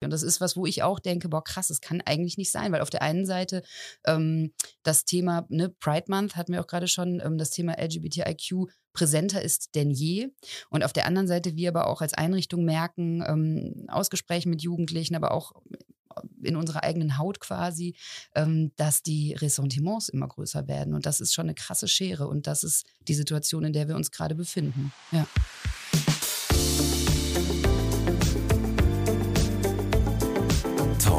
Und das ist was, wo ich auch denke, boah, krass, das kann eigentlich nicht sein, weil auf der einen Seite ähm, das Thema ne, Pride Month hatten wir auch gerade schon, ähm, das Thema LGBTIQ präsenter ist denn je. Und auf der anderen Seite wir aber auch als Einrichtung merken, ähm, aus Gesprächen mit Jugendlichen, aber auch in unserer eigenen Haut quasi, ähm, dass die Ressentiments immer größer werden. Und das ist schon eine krasse Schere. Und das ist die Situation, in der wir uns gerade befinden. Ja.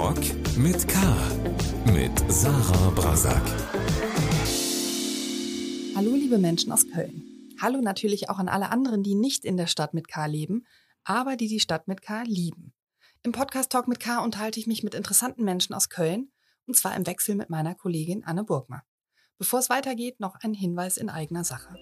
Talk mit K. Mit Sarah Brasak. Hallo, liebe Menschen aus Köln. Hallo natürlich auch an alle anderen, die nicht in der Stadt mit K leben, aber die die Stadt mit K lieben. Im Podcast Talk mit K unterhalte ich mich mit interessanten Menschen aus Köln und zwar im Wechsel mit meiner Kollegin Anne Burgmer. Bevor es weitergeht, noch ein Hinweis in eigener Sache.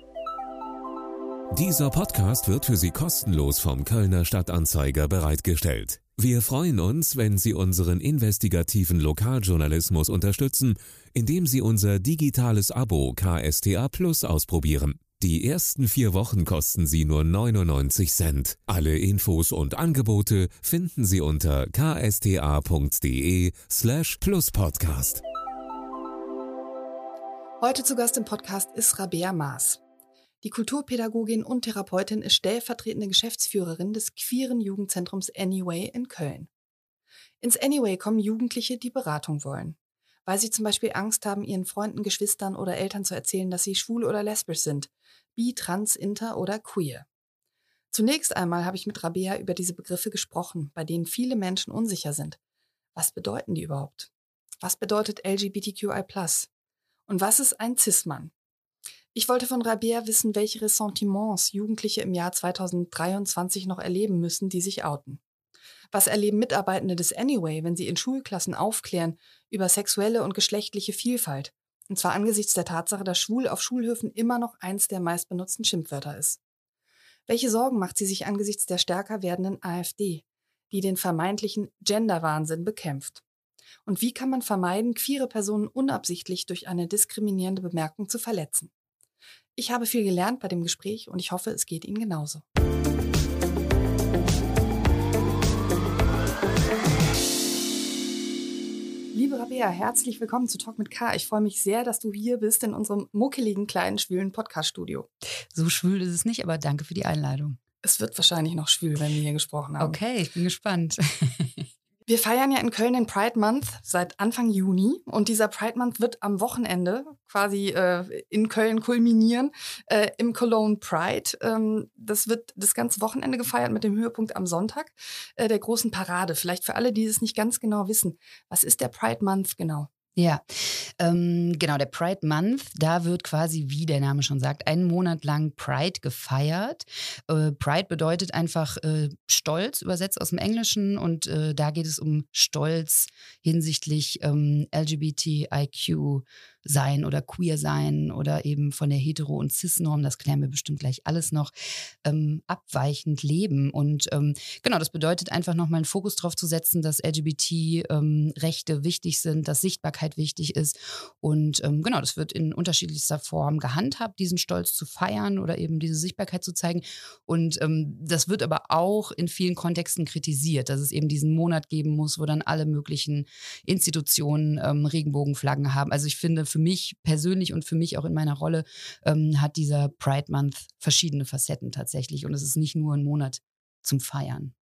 Dieser Podcast wird für Sie kostenlos vom Kölner Stadtanzeiger bereitgestellt. Wir freuen uns, wenn Sie unseren investigativen Lokaljournalismus unterstützen, indem Sie unser digitales Abo KSTA Plus ausprobieren. Die ersten vier Wochen kosten Sie nur 99 Cent. Alle Infos und Angebote finden Sie unter ksta.de slash pluspodcast. Heute zu Gast im Podcast ist Rabea Maas. Die Kulturpädagogin und Therapeutin ist stellvertretende Geschäftsführerin des queeren Jugendzentrums Anyway in Köln. Ins Anyway kommen Jugendliche, die Beratung wollen weil sie zum Beispiel Angst haben, ihren Freunden, Geschwistern oder Eltern zu erzählen, dass sie schwul oder lesbisch sind, bi, trans, inter oder queer. Zunächst einmal habe ich mit Rabea über diese Begriffe gesprochen, bei denen viele Menschen unsicher sind. Was bedeuten die überhaupt? Was bedeutet LGBTQI+? Und was ist ein Cis-Mann? Ich wollte von Rabea wissen, welche Ressentiments Jugendliche im Jahr 2023 noch erleben müssen, die sich outen. Was erleben Mitarbeitende des Anyway, wenn sie in Schulklassen aufklären über sexuelle und geschlechtliche Vielfalt? Und zwar angesichts der Tatsache, dass schwul auf Schulhöfen immer noch eins der meistbenutzten Schimpfwörter ist. Welche Sorgen macht sie sich angesichts der stärker werdenden AfD, die den vermeintlichen Genderwahnsinn bekämpft? Und wie kann man vermeiden, queere Personen unabsichtlich durch eine diskriminierende Bemerkung zu verletzen? Ich habe viel gelernt bei dem Gespräch und ich hoffe, es geht Ihnen genauso. Liebe Rabea, herzlich willkommen zu Talk mit K. Ich freue mich sehr, dass du hier bist in unserem muckeligen, kleinen, schwülen Podcast-Studio. So schwül ist es nicht, aber danke für die Einladung. Es wird wahrscheinlich noch schwül, wenn wir hier gesprochen haben. Okay, ich bin gespannt. Wir feiern ja in Köln den Pride Month seit Anfang Juni und dieser Pride Month wird am Wochenende quasi äh, in Köln kulminieren äh, im Cologne Pride. Ähm, das wird das ganze Wochenende gefeiert mit dem Höhepunkt am Sonntag äh, der großen Parade. Vielleicht für alle, die es nicht ganz genau wissen, was ist der Pride Month genau? Ja, ähm, genau, der Pride Month, da wird quasi, wie der Name schon sagt, einen Monat lang Pride gefeiert. Äh, Pride bedeutet einfach äh, Stolz, übersetzt aus dem Englischen, und äh, da geht es um Stolz hinsichtlich ähm, LGBTIQ sein oder queer sein oder eben von der Hetero- und Cis-Norm, das klären wir bestimmt gleich alles noch, ähm, abweichend leben. Und ähm, genau, das bedeutet einfach nochmal einen Fokus darauf zu setzen, dass LGBT-Rechte ähm, wichtig sind, dass Sichtbarkeit wichtig ist. Und ähm, genau, das wird in unterschiedlichster Form gehandhabt, diesen Stolz zu feiern oder eben diese Sichtbarkeit zu zeigen. Und ähm, das wird aber auch in vielen Kontexten kritisiert, dass es eben diesen Monat geben muss, wo dann alle möglichen Institutionen ähm, Regenbogenflaggen haben. Also ich finde, für für mich persönlich und für mich auch in meiner Rolle ähm, hat dieser Pride Month verschiedene Facetten tatsächlich. Und es ist nicht nur ein Monat zum Feiern.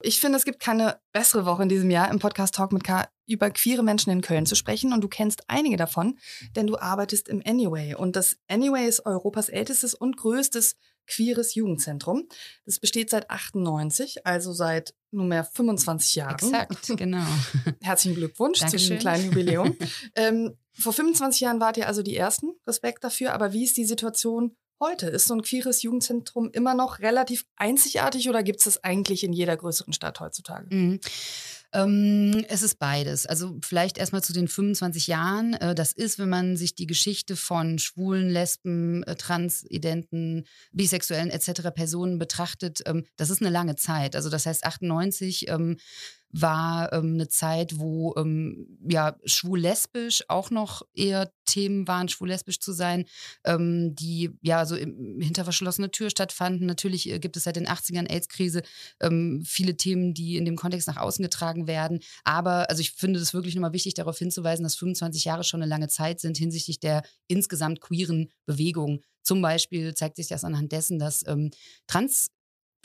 Ich finde, es gibt keine bessere Woche in diesem Jahr im Podcast Talk mit K über queere Menschen in Köln zu sprechen. Und du kennst einige davon, denn du arbeitest im Anyway. Und das Anyway ist Europas ältestes und größtes queeres Jugendzentrum. Das besteht seit 98, also seit nunmehr 25 Jahren. Exakt, genau. Herzlichen Glückwunsch Dankeschön. zu diesem kleinen Jubiläum. ähm, vor 25 Jahren wart ihr also die Ersten. Respekt dafür. Aber wie ist die Situation heute? Ist so ein queeres Jugendzentrum immer noch relativ einzigartig oder gibt es das eigentlich in jeder größeren Stadt heutzutage? Mhm. Ähm, es ist beides. Also vielleicht erstmal zu den 25 Jahren. Äh, das ist, wenn man sich die Geschichte von schwulen, Lesben, äh, Transidenten, Bisexuellen etc. Personen betrachtet, ähm, das ist eine lange Zeit. Also das heißt 98 ähm, war ähm, eine Zeit, wo ähm, ja schwul-lesbisch auch noch eher Themen waren, schwul-lesbisch zu sein, ähm, die ja so im, hinter verschlossener Tür stattfanden. Natürlich äh, gibt es seit den 80ern AIDS-Krise ähm, viele Themen, die in dem Kontext nach außen getragen werden. Aber also ich finde es wirklich nochmal wichtig, darauf hinzuweisen, dass 25 Jahre schon eine lange Zeit sind hinsichtlich der insgesamt queeren Bewegung. Zum Beispiel zeigt sich das anhand dessen, dass ähm, Trans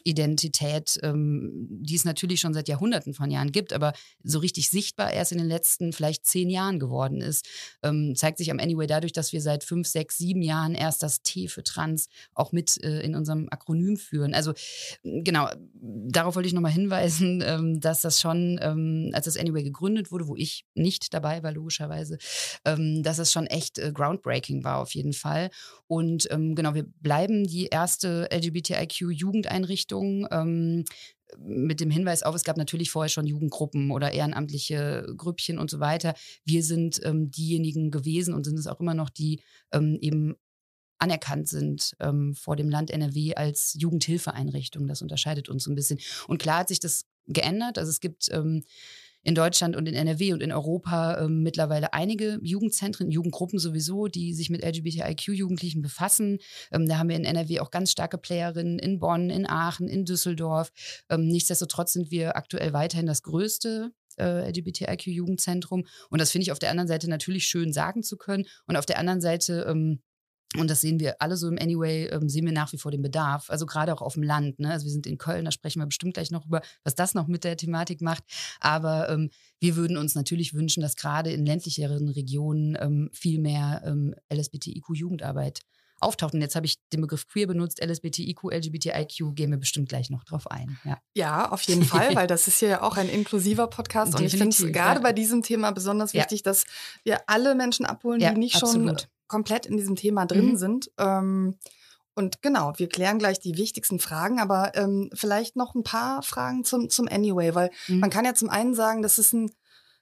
Identität, ähm, die es natürlich schon seit Jahrhunderten von Jahren gibt, aber so richtig sichtbar erst in den letzten vielleicht zehn Jahren geworden ist, ähm, zeigt sich am Anyway dadurch, dass wir seit fünf, sechs, sieben Jahren erst das T für Trans auch mit äh, in unserem Akronym führen. Also genau, darauf wollte ich nochmal hinweisen, ähm, dass das schon, ähm, als das Anyway gegründet wurde, wo ich nicht dabei war, logischerweise, ähm, dass es schon echt äh, groundbreaking war auf jeden Fall. Und ähm, genau, wir bleiben die erste LGBTIQ-Jugendeinrichtung Richtung. Ähm, mit dem Hinweis auf, es gab natürlich vorher schon Jugendgruppen oder ehrenamtliche Grüppchen und so weiter. Wir sind ähm, diejenigen gewesen und sind es auch immer noch, die ähm, eben anerkannt sind ähm, vor dem Land NRW als Jugendhilfeeinrichtung. Das unterscheidet uns ein bisschen. Und klar hat sich das geändert. Also es gibt ähm, in Deutschland und in NRW und in Europa äh, mittlerweile einige Jugendzentren, Jugendgruppen sowieso, die sich mit LGBTIQ-Jugendlichen befassen. Ähm, da haben wir in NRW auch ganz starke Playerinnen in Bonn, in Aachen, in Düsseldorf. Ähm, nichtsdestotrotz sind wir aktuell weiterhin das größte äh, LGBTIQ-Jugendzentrum. Und das finde ich auf der anderen Seite natürlich schön sagen zu können. Und auf der anderen Seite ähm, und das sehen wir alle so im Anyway, ähm, sehen wir nach wie vor den Bedarf. Also gerade auch auf dem Land. Ne? Also wir sind in Köln, da sprechen wir bestimmt gleich noch über, was das noch mit der Thematik macht. Aber ähm, wir würden uns natürlich wünschen, dass gerade in ländlicheren Regionen ähm, viel mehr ähm, LSBTIQ-Jugendarbeit auftaucht. Und jetzt habe ich den Begriff queer benutzt, LSBTIQ, LGBTIQ, gehen wir bestimmt gleich noch drauf ein. Ja, ja auf jeden Fall, weil das ist hier ja auch ein inklusiver Podcast. und ich finde es gerade ja. bei diesem Thema besonders wichtig, ja. dass wir alle Menschen abholen, die nicht absolut. schon komplett in diesem Thema drin mhm. sind. Ähm, und genau, wir klären gleich die wichtigsten Fragen, aber ähm, vielleicht noch ein paar Fragen zum, zum Anyway, weil mhm. man kann ja zum einen sagen, das ist ein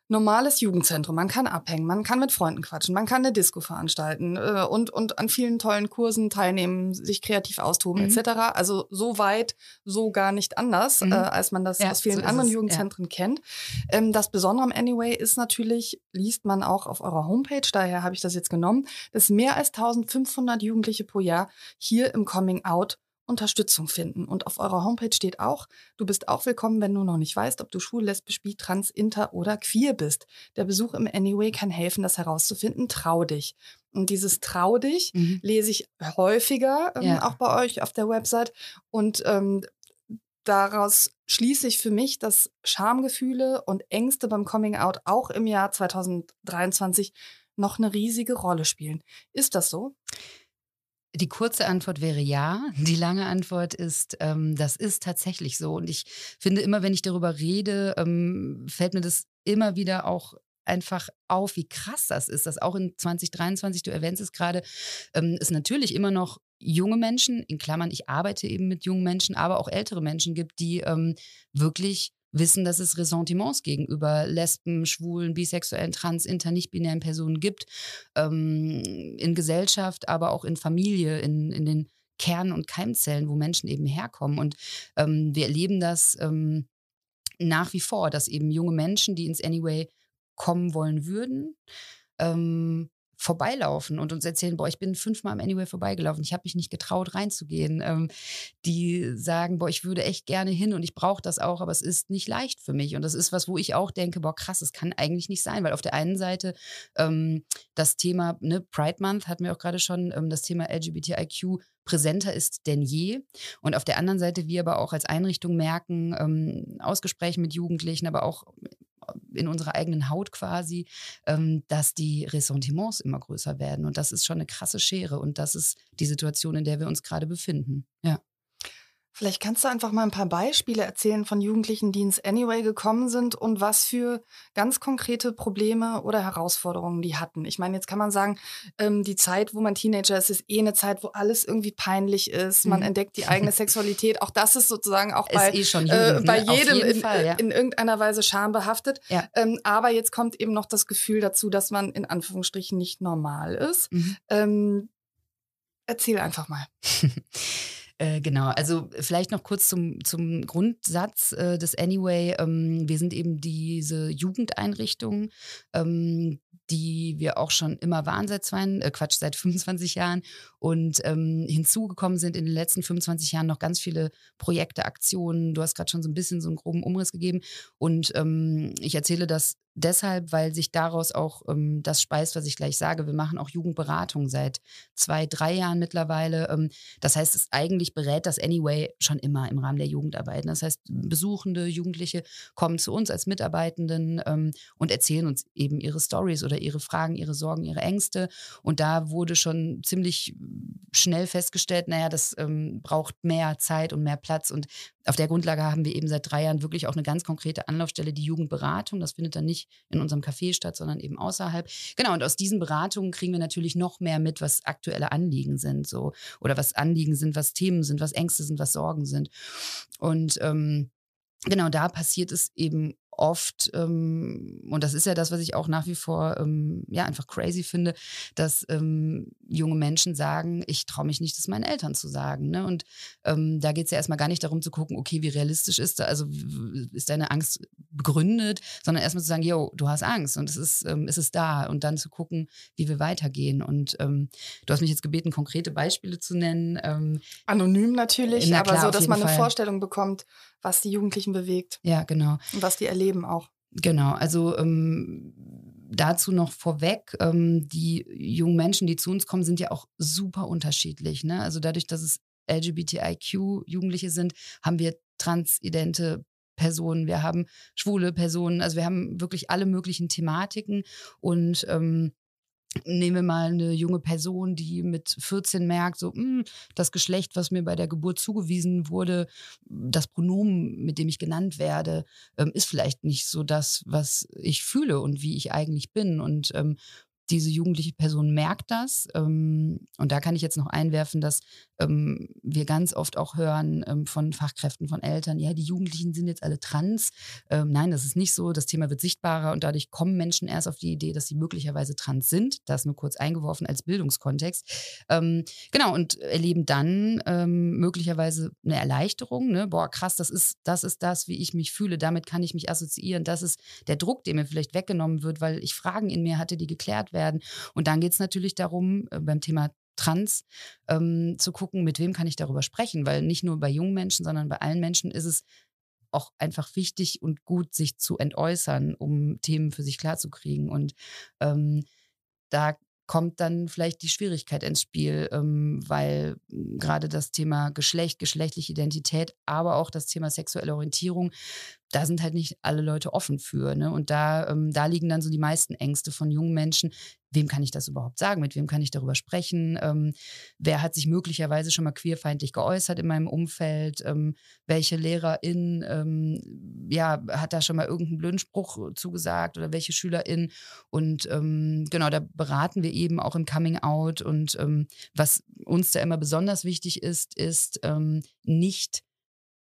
normales Jugendzentrum. Man kann abhängen, man kann mit Freunden quatschen, man kann eine Disco veranstalten äh, und, und an vielen tollen Kursen teilnehmen, sich kreativ austoben mhm. etc. Also so weit, so gar nicht anders, mhm. äh, als man das ja, aus vielen so anderen es, Jugendzentren ja. kennt. Ähm, das Besondere am Anyway ist natürlich, liest man auch auf eurer Homepage, daher habe ich das jetzt genommen, dass mehr als 1500 Jugendliche pro Jahr hier im Coming Out Unterstützung finden. Und auf eurer Homepage steht auch, du bist auch willkommen, wenn du noch nicht weißt, ob du schwul, lesbisch, bi, trans, inter oder queer bist. Der Besuch im Anyway kann helfen, das herauszufinden. Trau dich. Und dieses Trau dich mhm. lese ich häufiger, ähm, ja. auch bei euch auf der Website. Und ähm, daraus schließe ich für mich, dass Schamgefühle und Ängste beim Coming Out auch im Jahr 2023 noch eine riesige Rolle spielen. Ist das so? Die kurze Antwort wäre ja. Die lange Antwort ist, ähm, das ist tatsächlich so. Und ich finde immer, wenn ich darüber rede, ähm, fällt mir das immer wieder auch einfach auf, wie krass das ist, dass auch in 2023, du erwähnst es gerade, ähm, es natürlich immer noch junge Menschen, in Klammern, ich arbeite eben mit jungen Menschen, aber auch ältere Menschen gibt, die ähm, wirklich wissen, dass es Ressentiments gegenüber Lesben, Schwulen, Bisexuellen, Trans, Inter, nicht-binären Personen gibt, ähm, in Gesellschaft, aber auch in Familie, in, in den Kern- und Keimzellen, wo Menschen eben herkommen. Und ähm, wir erleben das ähm, nach wie vor, dass eben junge Menschen, die ins Anyway kommen wollen würden, ähm, vorbeilaufen und uns erzählen, boah, ich bin fünfmal am Anyway vorbeigelaufen, ich habe mich nicht getraut reinzugehen. Ähm, die sagen, boah, ich würde echt gerne hin und ich brauche das auch, aber es ist nicht leicht für mich. Und das ist was, wo ich auch denke, boah, krass, es kann eigentlich nicht sein, weil auf der einen Seite ähm, das Thema, ne, Pride Month hatten wir auch gerade schon, ähm, das Thema LGBTIQ präsenter ist denn je. Und auf der anderen Seite wir aber auch als Einrichtung merken, ähm, aus Gesprächen mit Jugendlichen, aber auch in unserer eigenen Haut quasi, ähm, dass die Ressentiments immer größer werden. Und das ist schon eine krasse Schere. Und das ist die Situation, in der wir uns gerade befinden. Ja. Vielleicht kannst du einfach mal ein paar Beispiele erzählen von Jugendlichen, die ins Anyway gekommen sind und was für ganz konkrete Probleme oder Herausforderungen die hatten. Ich meine, jetzt kann man sagen, ähm, die Zeit, wo man Teenager ist, ist eh eine Zeit, wo alles irgendwie peinlich ist. Man mhm. entdeckt die eigene Sexualität. Auch das ist sozusagen auch bei, eh Jugend, äh, bei ne? jedem in, Fall, ja. in, irgendeiner Weise schambehaftet. Ja. Ähm, aber jetzt kommt eben noch das Gefühl dazu, dass man in Anführungsstrichen nicht normal ist. Mhm. Ähm, erzähl einfach mal. Äh, genau, also vielleicht noch kurz zum, zum Grundsatz äh, des Anyway. Ähm, wir sind eben diese Jugendeinrichtung, ähm, die wir auch schon immer waren seit zwei, äh, Quatsch, seit 25 Jahren. Und ähm, hinzugekommen sind in den letzten 25 Jahren noch ganz viele Projekte, Aktionen. Du hast gerade schon so ein bisschen so einen groben Umriss gegeben. Und ähm, ich erzähle das deshalb, weil sich daraus auch ähm, das speist, was ich gleich sage. Wir machen auch Jugendberatung seit zwei, drei Jahren mittlerweile. Ähm, das heißt, es eigentlich berät das Anyway schon immer im Rahmen der Jugendarbeit. Das heißt, Besuchende, Jugendliche kommen zu uns als Mitarbeitenden ähm, und erzählen uns eben ihre Stories oder ihre Fragen, ihre Sorgen, ihre Ängste. Und da wurde schon ziemlich schnell festgestellt, naja, das ähm, braucht mehr Zeit und mehr Platz. Und auf der Grundlage haben wir eben seit drei Jahren wirklich auch eine ganz konkrete Anlaufstelle, die Jugendberatung. Das findet dann nicht in unserem Café statt, sondern eben außerhalb. Genau, und aus diesen Beratungen kriegen wir natürlich noch mehr mit, was aktuelle Anliegen sind, so oder was Anliegen sind, was Themen sind, was Ängste sind, was Sorgen sind. Und ähm, genau da passiert es eben oft, ähm, und das ist ja das, was ich auch nach wie vor ähm, ja einfach crazy finde, dass ähm, junge Menschen sagen, ich traue mich nicht, das meinen Eltern zu sagen. Ne? Und ähm, da geht es ja erstmal gar nicht darum zu gucken, okay, wie realistisch ist da, also ist deine Angst begründet, sondern erstmal zu sagen, yo, du hast Angst und es ist, ähm, es ist da und dann zu gucken, wie wir weitergehen. Und ähm, du hast mich jetzt gebeten, konkrete Beispiele zu nennen. Anonym natürlich, aber klar, so, dass man eine Fall. Vorstellung bekommt, was die Jugendlichen bewegt. Ja, genau. Und was die erleben auch. Genau, also ähm, dazu noch vorweg, ähm, die jungen Menschen, die zu uns kommen, sind ja auch super unterschiedlich. Ne? Also dadurch, dass es LGBTIQ-Jugendliche sind, haben wir transidente Personen, wir haben schwule Personen, also wir haben wirklich alle möglichen Thematiken und ähm, Nehmen wir mal eine junge Person, die mit 14 merkt, so, mh, hm, das Geschlecht, was mir bei der Geburt zugewiesen wurde, das Pronomen, mit dem ich genannt werde, ähm, ist vielleicht nicht so das, was ich fühle und wie ich eigentlich bin. Und ähm, diese jugendliche Person merkt das. Ähm, und da kann ich jetzt noch einwerfen, dass ähm, wir ganz oft auch hören ähm, von Fachkräften, von Eltern, ja, die Jugendlichen sind jetzt alle trans. Nein, das ist nicht so. Das Thema wird sichtbarer und dadurch kommen Menschen erst auf die Idee, dass sie möglicherweise trans sind. Das nur kurz eingeworfen als Bildungskontext. Genau, und erleben dann möglicherweise eine Erleichterung. Ne? Boah, krass, das ist, das ist das, wie ich mich fühle. Damit kann ich mich assoziieren. Das ist der Druck, der mir vielleicht weggenommen wird, weil ich Fragen in mir hatte, die geklärt werden. Und dann geht es natürlich darum, äh, beim Thema trans, ähm, zu gucken, mit wem kann ich darüber sprechen, weil nicht nur bei jungen Menschen, sondern bei allen Menschen ist es auch einfach wichtig und gut, sich zu entäußern, um Themen für sich klarzukriegen. Und ähm, da kommt dann vielleicht die Schwierigkeit ins Spiel, ähm, weil gerade das Thema Geschlecht, geschlechtliche Identität, aber auch das Thema sexuelle Orientierung da sind halt nicht alle Leute offen für. Ne? Und da, ähm, da liegen dann so die meisten Ängste von jungen Menschen. Wem kann ich das überhaupt sagen? Mit wem kann ich darüber sprechen? Ähm, wer hat sich möglicherweise schon mal queerfeindlich geäußert in meinem Umfeld? Ähm, welche Lehrerin ähm, ja, hat da schon mal irgendeinen blöden Spruch zugesagt oder welche Schülerin? Und ähm, genau, da beraten wir eben auch im Coming Out. Und ähm, was uns da immer besonders wichtig ist, ist nicht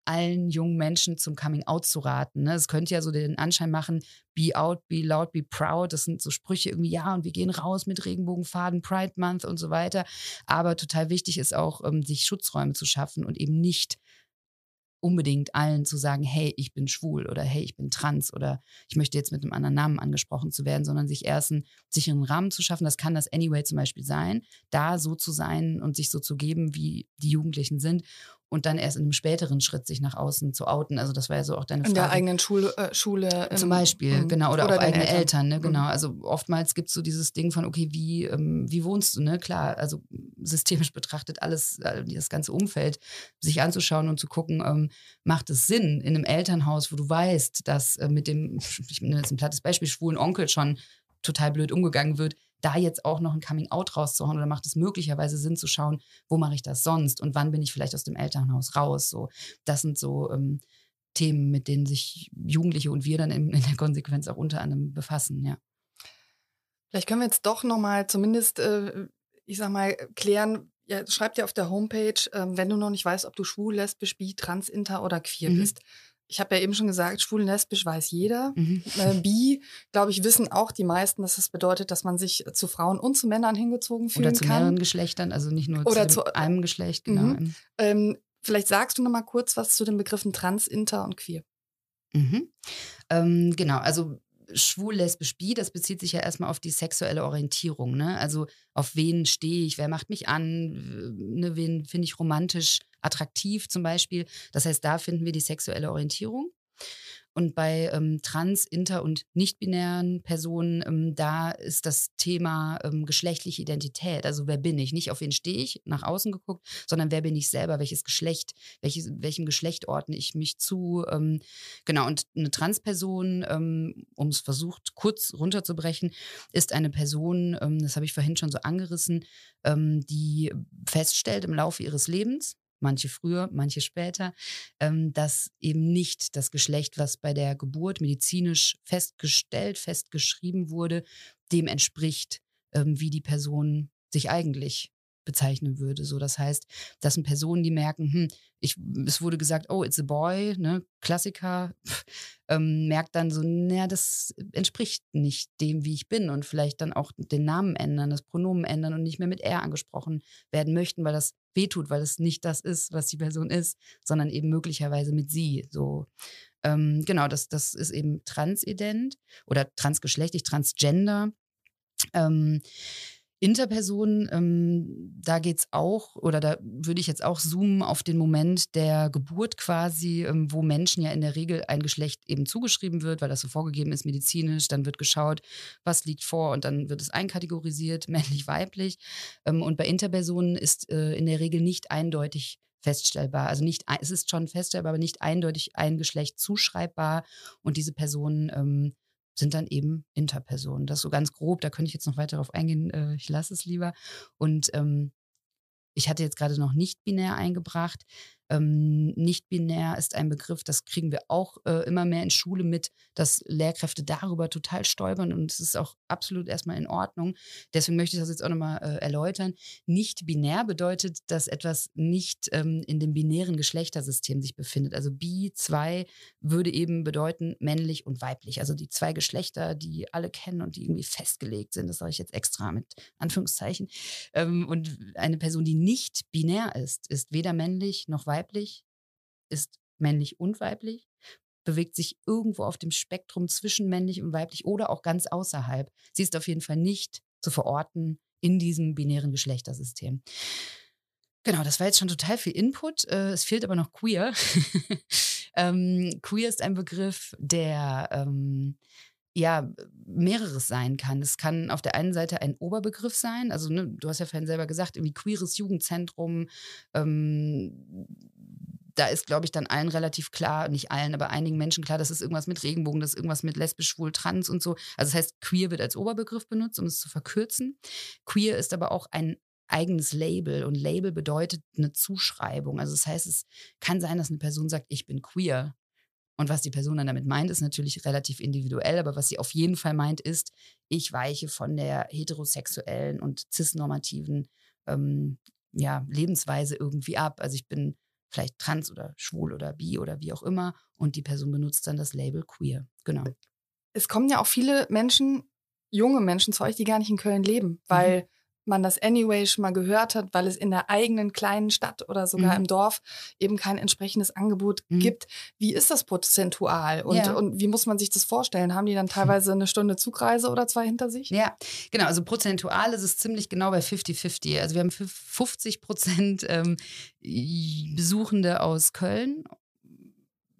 allen jungen Menschen zum Coming Out zu raten. Ne? Es könnte ja so den Anschein machen, be out, be loud, be proud. Das sind so Sprüche irgendwie, ja, und wir gehen raus mit Regenbogenfaden, Pride Month und so weiter. Aber total wichtig ist auch, ähm, sich Schutzräume zu schaffen und eben nicht unbedingt allen zu sagen, hey, ich bin schwul oder hey, ich bin trans oder ich möchte jetzt mit einem anderen Namen angesprochen zu werden, sondern sich erst einen sicheren Rahmen zu schaffen. Das kann das Anyway zum Beispiel sein, da so zu sein und sich so zu geben, wie die Jugendlichen sind und dann erst in einem späteren Schritt sich nach außen zu outen. Also das war ja so auch deine Frage. In der eigenen Schule, äh, Schule zum Beispiel, ähm, genau, oder, oder auch eigene Eltern, Eltern ne, genau. Mhm. Also oftmals gibt es so dieses Ding von, okay, wie, ähm, wie wohnst du, ne? Klar, also systemisch betrachtet alles, äh, das ganze Umfeld sich anzuschauen und zu gucken, ähm, macht es Sinn in einem Elternhaus, wo du weißt, dass äh, mit dem, ich nenne jetzt ein plattes Beispiel, schwulen Onkel schon total blöd umgegangen wird, da jetzt auch noch ein Coming-out rauszuhauen oder macht es möglicherweise Sinn zu schauen, wo mache ich das sonst und wann bin ich vielleicht aus dem Elternhaus raus? So, das sind so ähm, Themen, mit denen sich Jugendliche und wir dann in, in, der Konsequenz auch unter anderem befassen, ja. Vielleicht können wir jetzt doch nochmal zumindest, äh, ich sag mal, klären, ja, schreibt ja auf der Homepage, äh, wenn du noch nicht weißt, ob du schwul, lesbisch, bi, trans, inter oder queer mhm. bist ich habe ja eben schon gesagt, schwul lesbisch weiß jeder. Mhm. Äh, bi, glaube ich, wissen auch die meisten, dass das bedeutet, dass man sich zu Frauen und zu Männern hingezogen fühlen kann. Oder zu mehreren Geschlechtern, also nicht nur Oder zu, zu einem Geschlecht. Genau. Mhm. Ähm, Vielleicht sagst du noch mal kurz was zu den Begriffen trans, inter und queer. Mhm. Ähm, genau, also schwul, lesbisch, bi, das bezieht sich ja erstmal auf die sexuelle Orientierung. Ne? Also auf wen stehe ich, wer macht mich an, ne, wen finde ich romantisch attraktiv zum Beispiel. Das heißt, da finden wir die sexuelle Orientierung. Und bei ähm, trans-, inter- und nicht-binären Personen, ähm, da ist das Thema ähm, geschlechtliche Identität. Also wer bin ich? Nicht auf wen stehe ich, nach außen geguckt, sondern wer bin ich selber? Welches Geschlecht, welches, welchem Geschlecht ordne ich mich zu? Ähm, genau, und eine Transperson, ähm, um es versucht kurz runterzubrechen, ist eine Person, ähm, das habe ich vorhin schon so angerissen, die feststellt im Laufe ihres Lebens, manche früher, manche später, ähm, dass eben nicht das Geschlecht, was bei der Geburt medizinisch festgestellt, festgeschrieben wurde, dem entspricht, ähm, wie die Person sich eigentlich bezeichnen würde. So, das heißt, das sind Personen, die merken, hm, ich, es wurde gesagt, oh, it's a boy, ne, Klassiker, ähm, merkt dann so, naja, das entspricht nicht dem, wie ich bin und vielleicht dann auch den Namen ändern, das Pronomen ändern und nicht mehr mit er angesprochen werden möchten, weil das wehtut, weil es nicht das ist, was die Person ist, sondern eben möglicherweise mit sie. So, ähm, genau, das, das ist eben transident oder transgeschlechtlich, transgender. Ähm, Interpersonen, ähm, da geht es auch, oder da würde ich jetzt auch zoomen auf den Moment der Geburt quasi, ähm, wo Menschen ja in der Regel ein Geschlecht eben zugeschrieben wird, weil das so vorgegeben ist medizinisch. Dann wird geschaut, was liegt vor und dann wird es einkategorisiert, männlich, weiblich. Ähm, und bei Interpersonen ist äh, in der Regel nicht eindeutig feststellbar. Also nicht, es ist schon feststellbar, aber nicht eindeutig ein Geschlecht zuschreibbar. Und diese Personen ähm, sind dann eben Interpersonen. Das so ganz grob, da könnte ich jetzt noch weiter darauf eingehen, äh, ich lasse es lieber. Und ähm, ich hatte jetzt gerade noch nicht binär eingebracht. Ähm, nicht-binär ist ein Begriff, das kriegen wir auch äh, immer mehr in Schule mit, dass Lehrkräfte darüber total stolpern und es ist auch absolut erstmal in Ordnung. Deswegen möchte ich das jetzt auch nochmal äh, erläutern. Nicht-binär bedeutet, dass etwas nicht ähm, in dem binären Geschlechtersystem sich befindet. Also bi, zwei würde eben bedeuten männlich und weiblich. Also die zwei Geschlechter, die alle kennen und die irgendwie festgelegt sind. Das sage ich jetzt extra mit Anführungszeichen. Ähm, und eine Person, die nicht binär ist, ist weder männlich noch weiblich weiblich, ist männlich und weiblich, bewegt sich irgendwo auf dem Spektrum zwischen männlich und weiblich oder auch ganz außerhalb. Sie ist auf jeden Fall nicht zu verorten in diesem binären Geschlechtersystem. Genau, das war jetzt schon total viel Input. Äh, es fehlt aber noch queer. ähm, queer ist ein Begriff, der ähm, ja mehreres sein kann. Es kann auf der einen Seite ein Oberbegriff sein, also ne, du hast ja vorhin selber gesagt, irgendwie queeres Jugendzentrum. Ähm, da ist, glaube ich, dann allen relativ klar, nicht allen, aber einigen Menschen klar, das ist irgendwas mit Regenbogen, das ist irgendwas mit lesbisch, schwul, trans und so. Also das heißt, queer wird als Oberbegriff benutzt, um es zu verkürzen. Queer ist aber auch ein eigenes Label und Label bedeutet eine Zuschreibung. Also das heißt, es kann sein, dass eine Person sagt, ich bin queer und was die Person dann damit meint, ist natürlich relativ individuell, aber was sie auf jeden Fall meint, ist, ich weiche von der heterosexuellen und cisnormativen ähm, ja, Lebensweise irgendwie ab. Also ich bin vielleicht trans oder schwul oder bi oder wie auch immer und die Person benutzt dann das Label queer. Genau. Es kommen ja auch viele Menschen, junge Menschen zu euch, die gar nicht in Köln leben, weil mhm man das anyway schon mal gehört hat, weil es in der eigenen kleinen Stadt oder sogar mhm. im Dorf eben kein entsprechendes Angebot mhm. gibt. Wie ist das prozentual und, ja. und wie muss man sich das vorstellen? Haben die dann teilweise eine Stunde Zugreise oder zwei hinter sich? Ja, genau. Also prozentual ist es ziemlich genau bei 50-50. Also wir haben 50 Prozent ähm, Besuchende aus Köln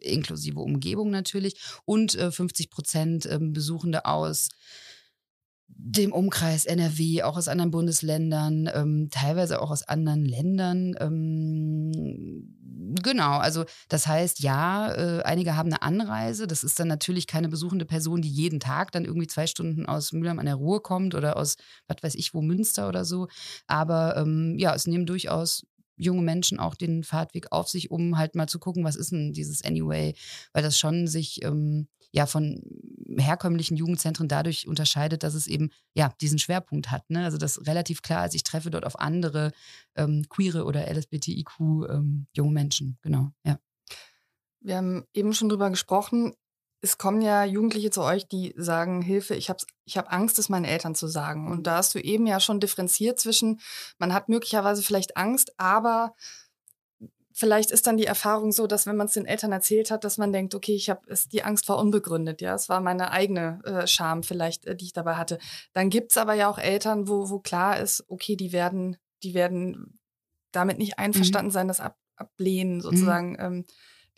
inklusive Umgebung natürlich und äh, 50 Prozent äh, Besuchende aus dem Umkreis NRW, auch aus anderen Bundesländern, ähm, teilweise auch aus anderen Ländern. Ähm, genau, also das heißt, ja, äh, einige haben eine Anreise. Das ist dann natürlich keine besuchende Person, die jeden Tag dann irgendwie zwei Stunden aus Mülheim an der Ruhr kommt oder aus, was weiß ich, wo Münster oder so. Aber ähm, ja, es nehmen durchaus junge Menschen auch den Fahrtweg auf sich, um halt mal zu gucken, was ist denn dieses Anyway, weil das schon sich ähm, ja von herkömmlichen Jugendzentren dadurch unterscheidet, dass es eben ja diesen Schwerpunkt hat. Ne? Also das relativ klar ist, ich treffe dort auf andere ähm, queere oder LSBTIQ ähm, junge Menschen. Genau, ja. Wir haben eben schon drüber gesprochen. Es kommen ja Jugendliche zu euch, die sagen, Hilfe, ich habe ich hab Angst, es meinen Eltern zu sagen. Und da hast du eben ja schon differenziert zwischen, man hat möglicherweise vielleicht Angst, aber vielleicht ist dann die Erfahrung so, dass wenn man es den Eltern erzählt hat, dass man denkt, okay, ich habe die Angst war unbegründet, ja, es war meine eigene äh, Scham vielleicht, äh, die ich dabei hatte. Dann gibt es aber ja auch Eltern, wo, wo klar ist, okay, die werden, die werden damit nicht einverstanden mhm. sein, das ab, ablehnen, mhm. sozusagen, mhm. ähm,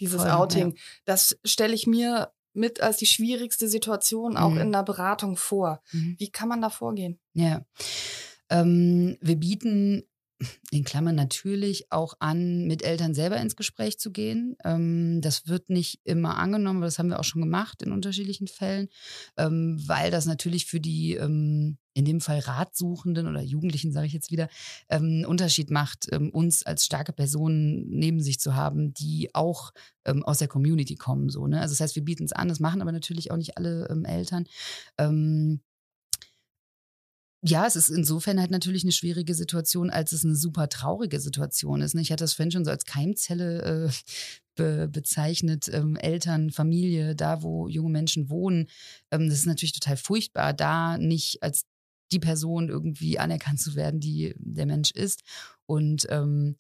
dieses Voll, Outing. Ja. Das stelle ich mir mit als die schwierigste Situation auch mhm. in einer Beratung vor. Mhm. Wie kann man da vorgehen? Ja. Ähm, wir bieten in Klammern natürlich auch an, mit Eltern selber ins Gespräch zu gehen. Ähm, das wird nicht immer angenommen, aber das haben wir auch schon gemacht in unterschiedlichen Fällen, ähm, weil das natürlich für die ähm, in dem Fall Ratsuchenden oder Jugendlichen, sage ich jetzt wieder, ähm, Unterschied macht, ähm, uns als starke Personen neben sich zu haben, die auch ähm, aus der Community kommen. So, ne? Also das heißt, wir bieten es an, das machen aber natürlich auch nicht alle ähm, Eltern. Ja, es ist insofern halt natürlich eine schwierige Situation, als es eine super traurige Situation ist. Ne? Ich hatte das vorhin schon so als Keimzelle äh, be bezeichnet, ähm, Eltern, Familie, da wo junge Menschen wohnen. Ähm, das ist natürlich total furchtbar, da nicht als die Person irgendwie anerkannt zu werden, die der Mensch ist. Und ähm,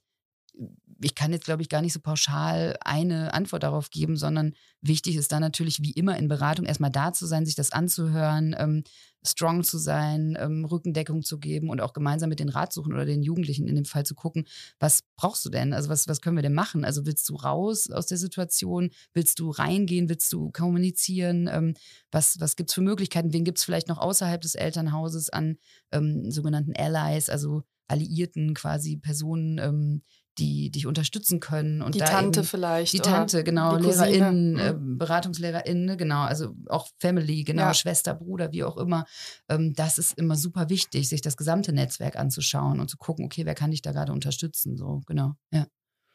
ich kann jetzt, glaube ich, gar nicht so pauschal eine Antwort darauf geben, sondern wichtig ist da natürlich wie immer in Beratung erstmal da zu sein, sich das anzuhören, ähm, strong zu sein, ähm, Rückendeckung zu geben und auch gemeinsam mit den Ratsuchen oder den Jugendlichen in dem Fall zu gucken, was brauchst du denn? Also was, was können wir denn machen? Also willst du raus aus der Situation? Willst du reingehen? Willst du kommunizieren? Ähm, was was gibt es für Möglichkeiten? Wen gibt es vielleicht noch außerhalb des Elternhauses an ähm, sogenannten Allies, also Alliierten quasi Personen, ähm, die dich unterstützen können. Und die Tante vielleicht. Die Tante, genau, LehrerInnen, äh, BeratungslehrerInnen, ne, genau, also auch Family, genau, ja. Schwester, Bruder, wie auch immer. Ähm, das ist immer super wichtig, sich das gesamte Netzwerk anzuschauen und zu gucken, okay, wer kann dich da gerade unterstützen, so, genau, ja.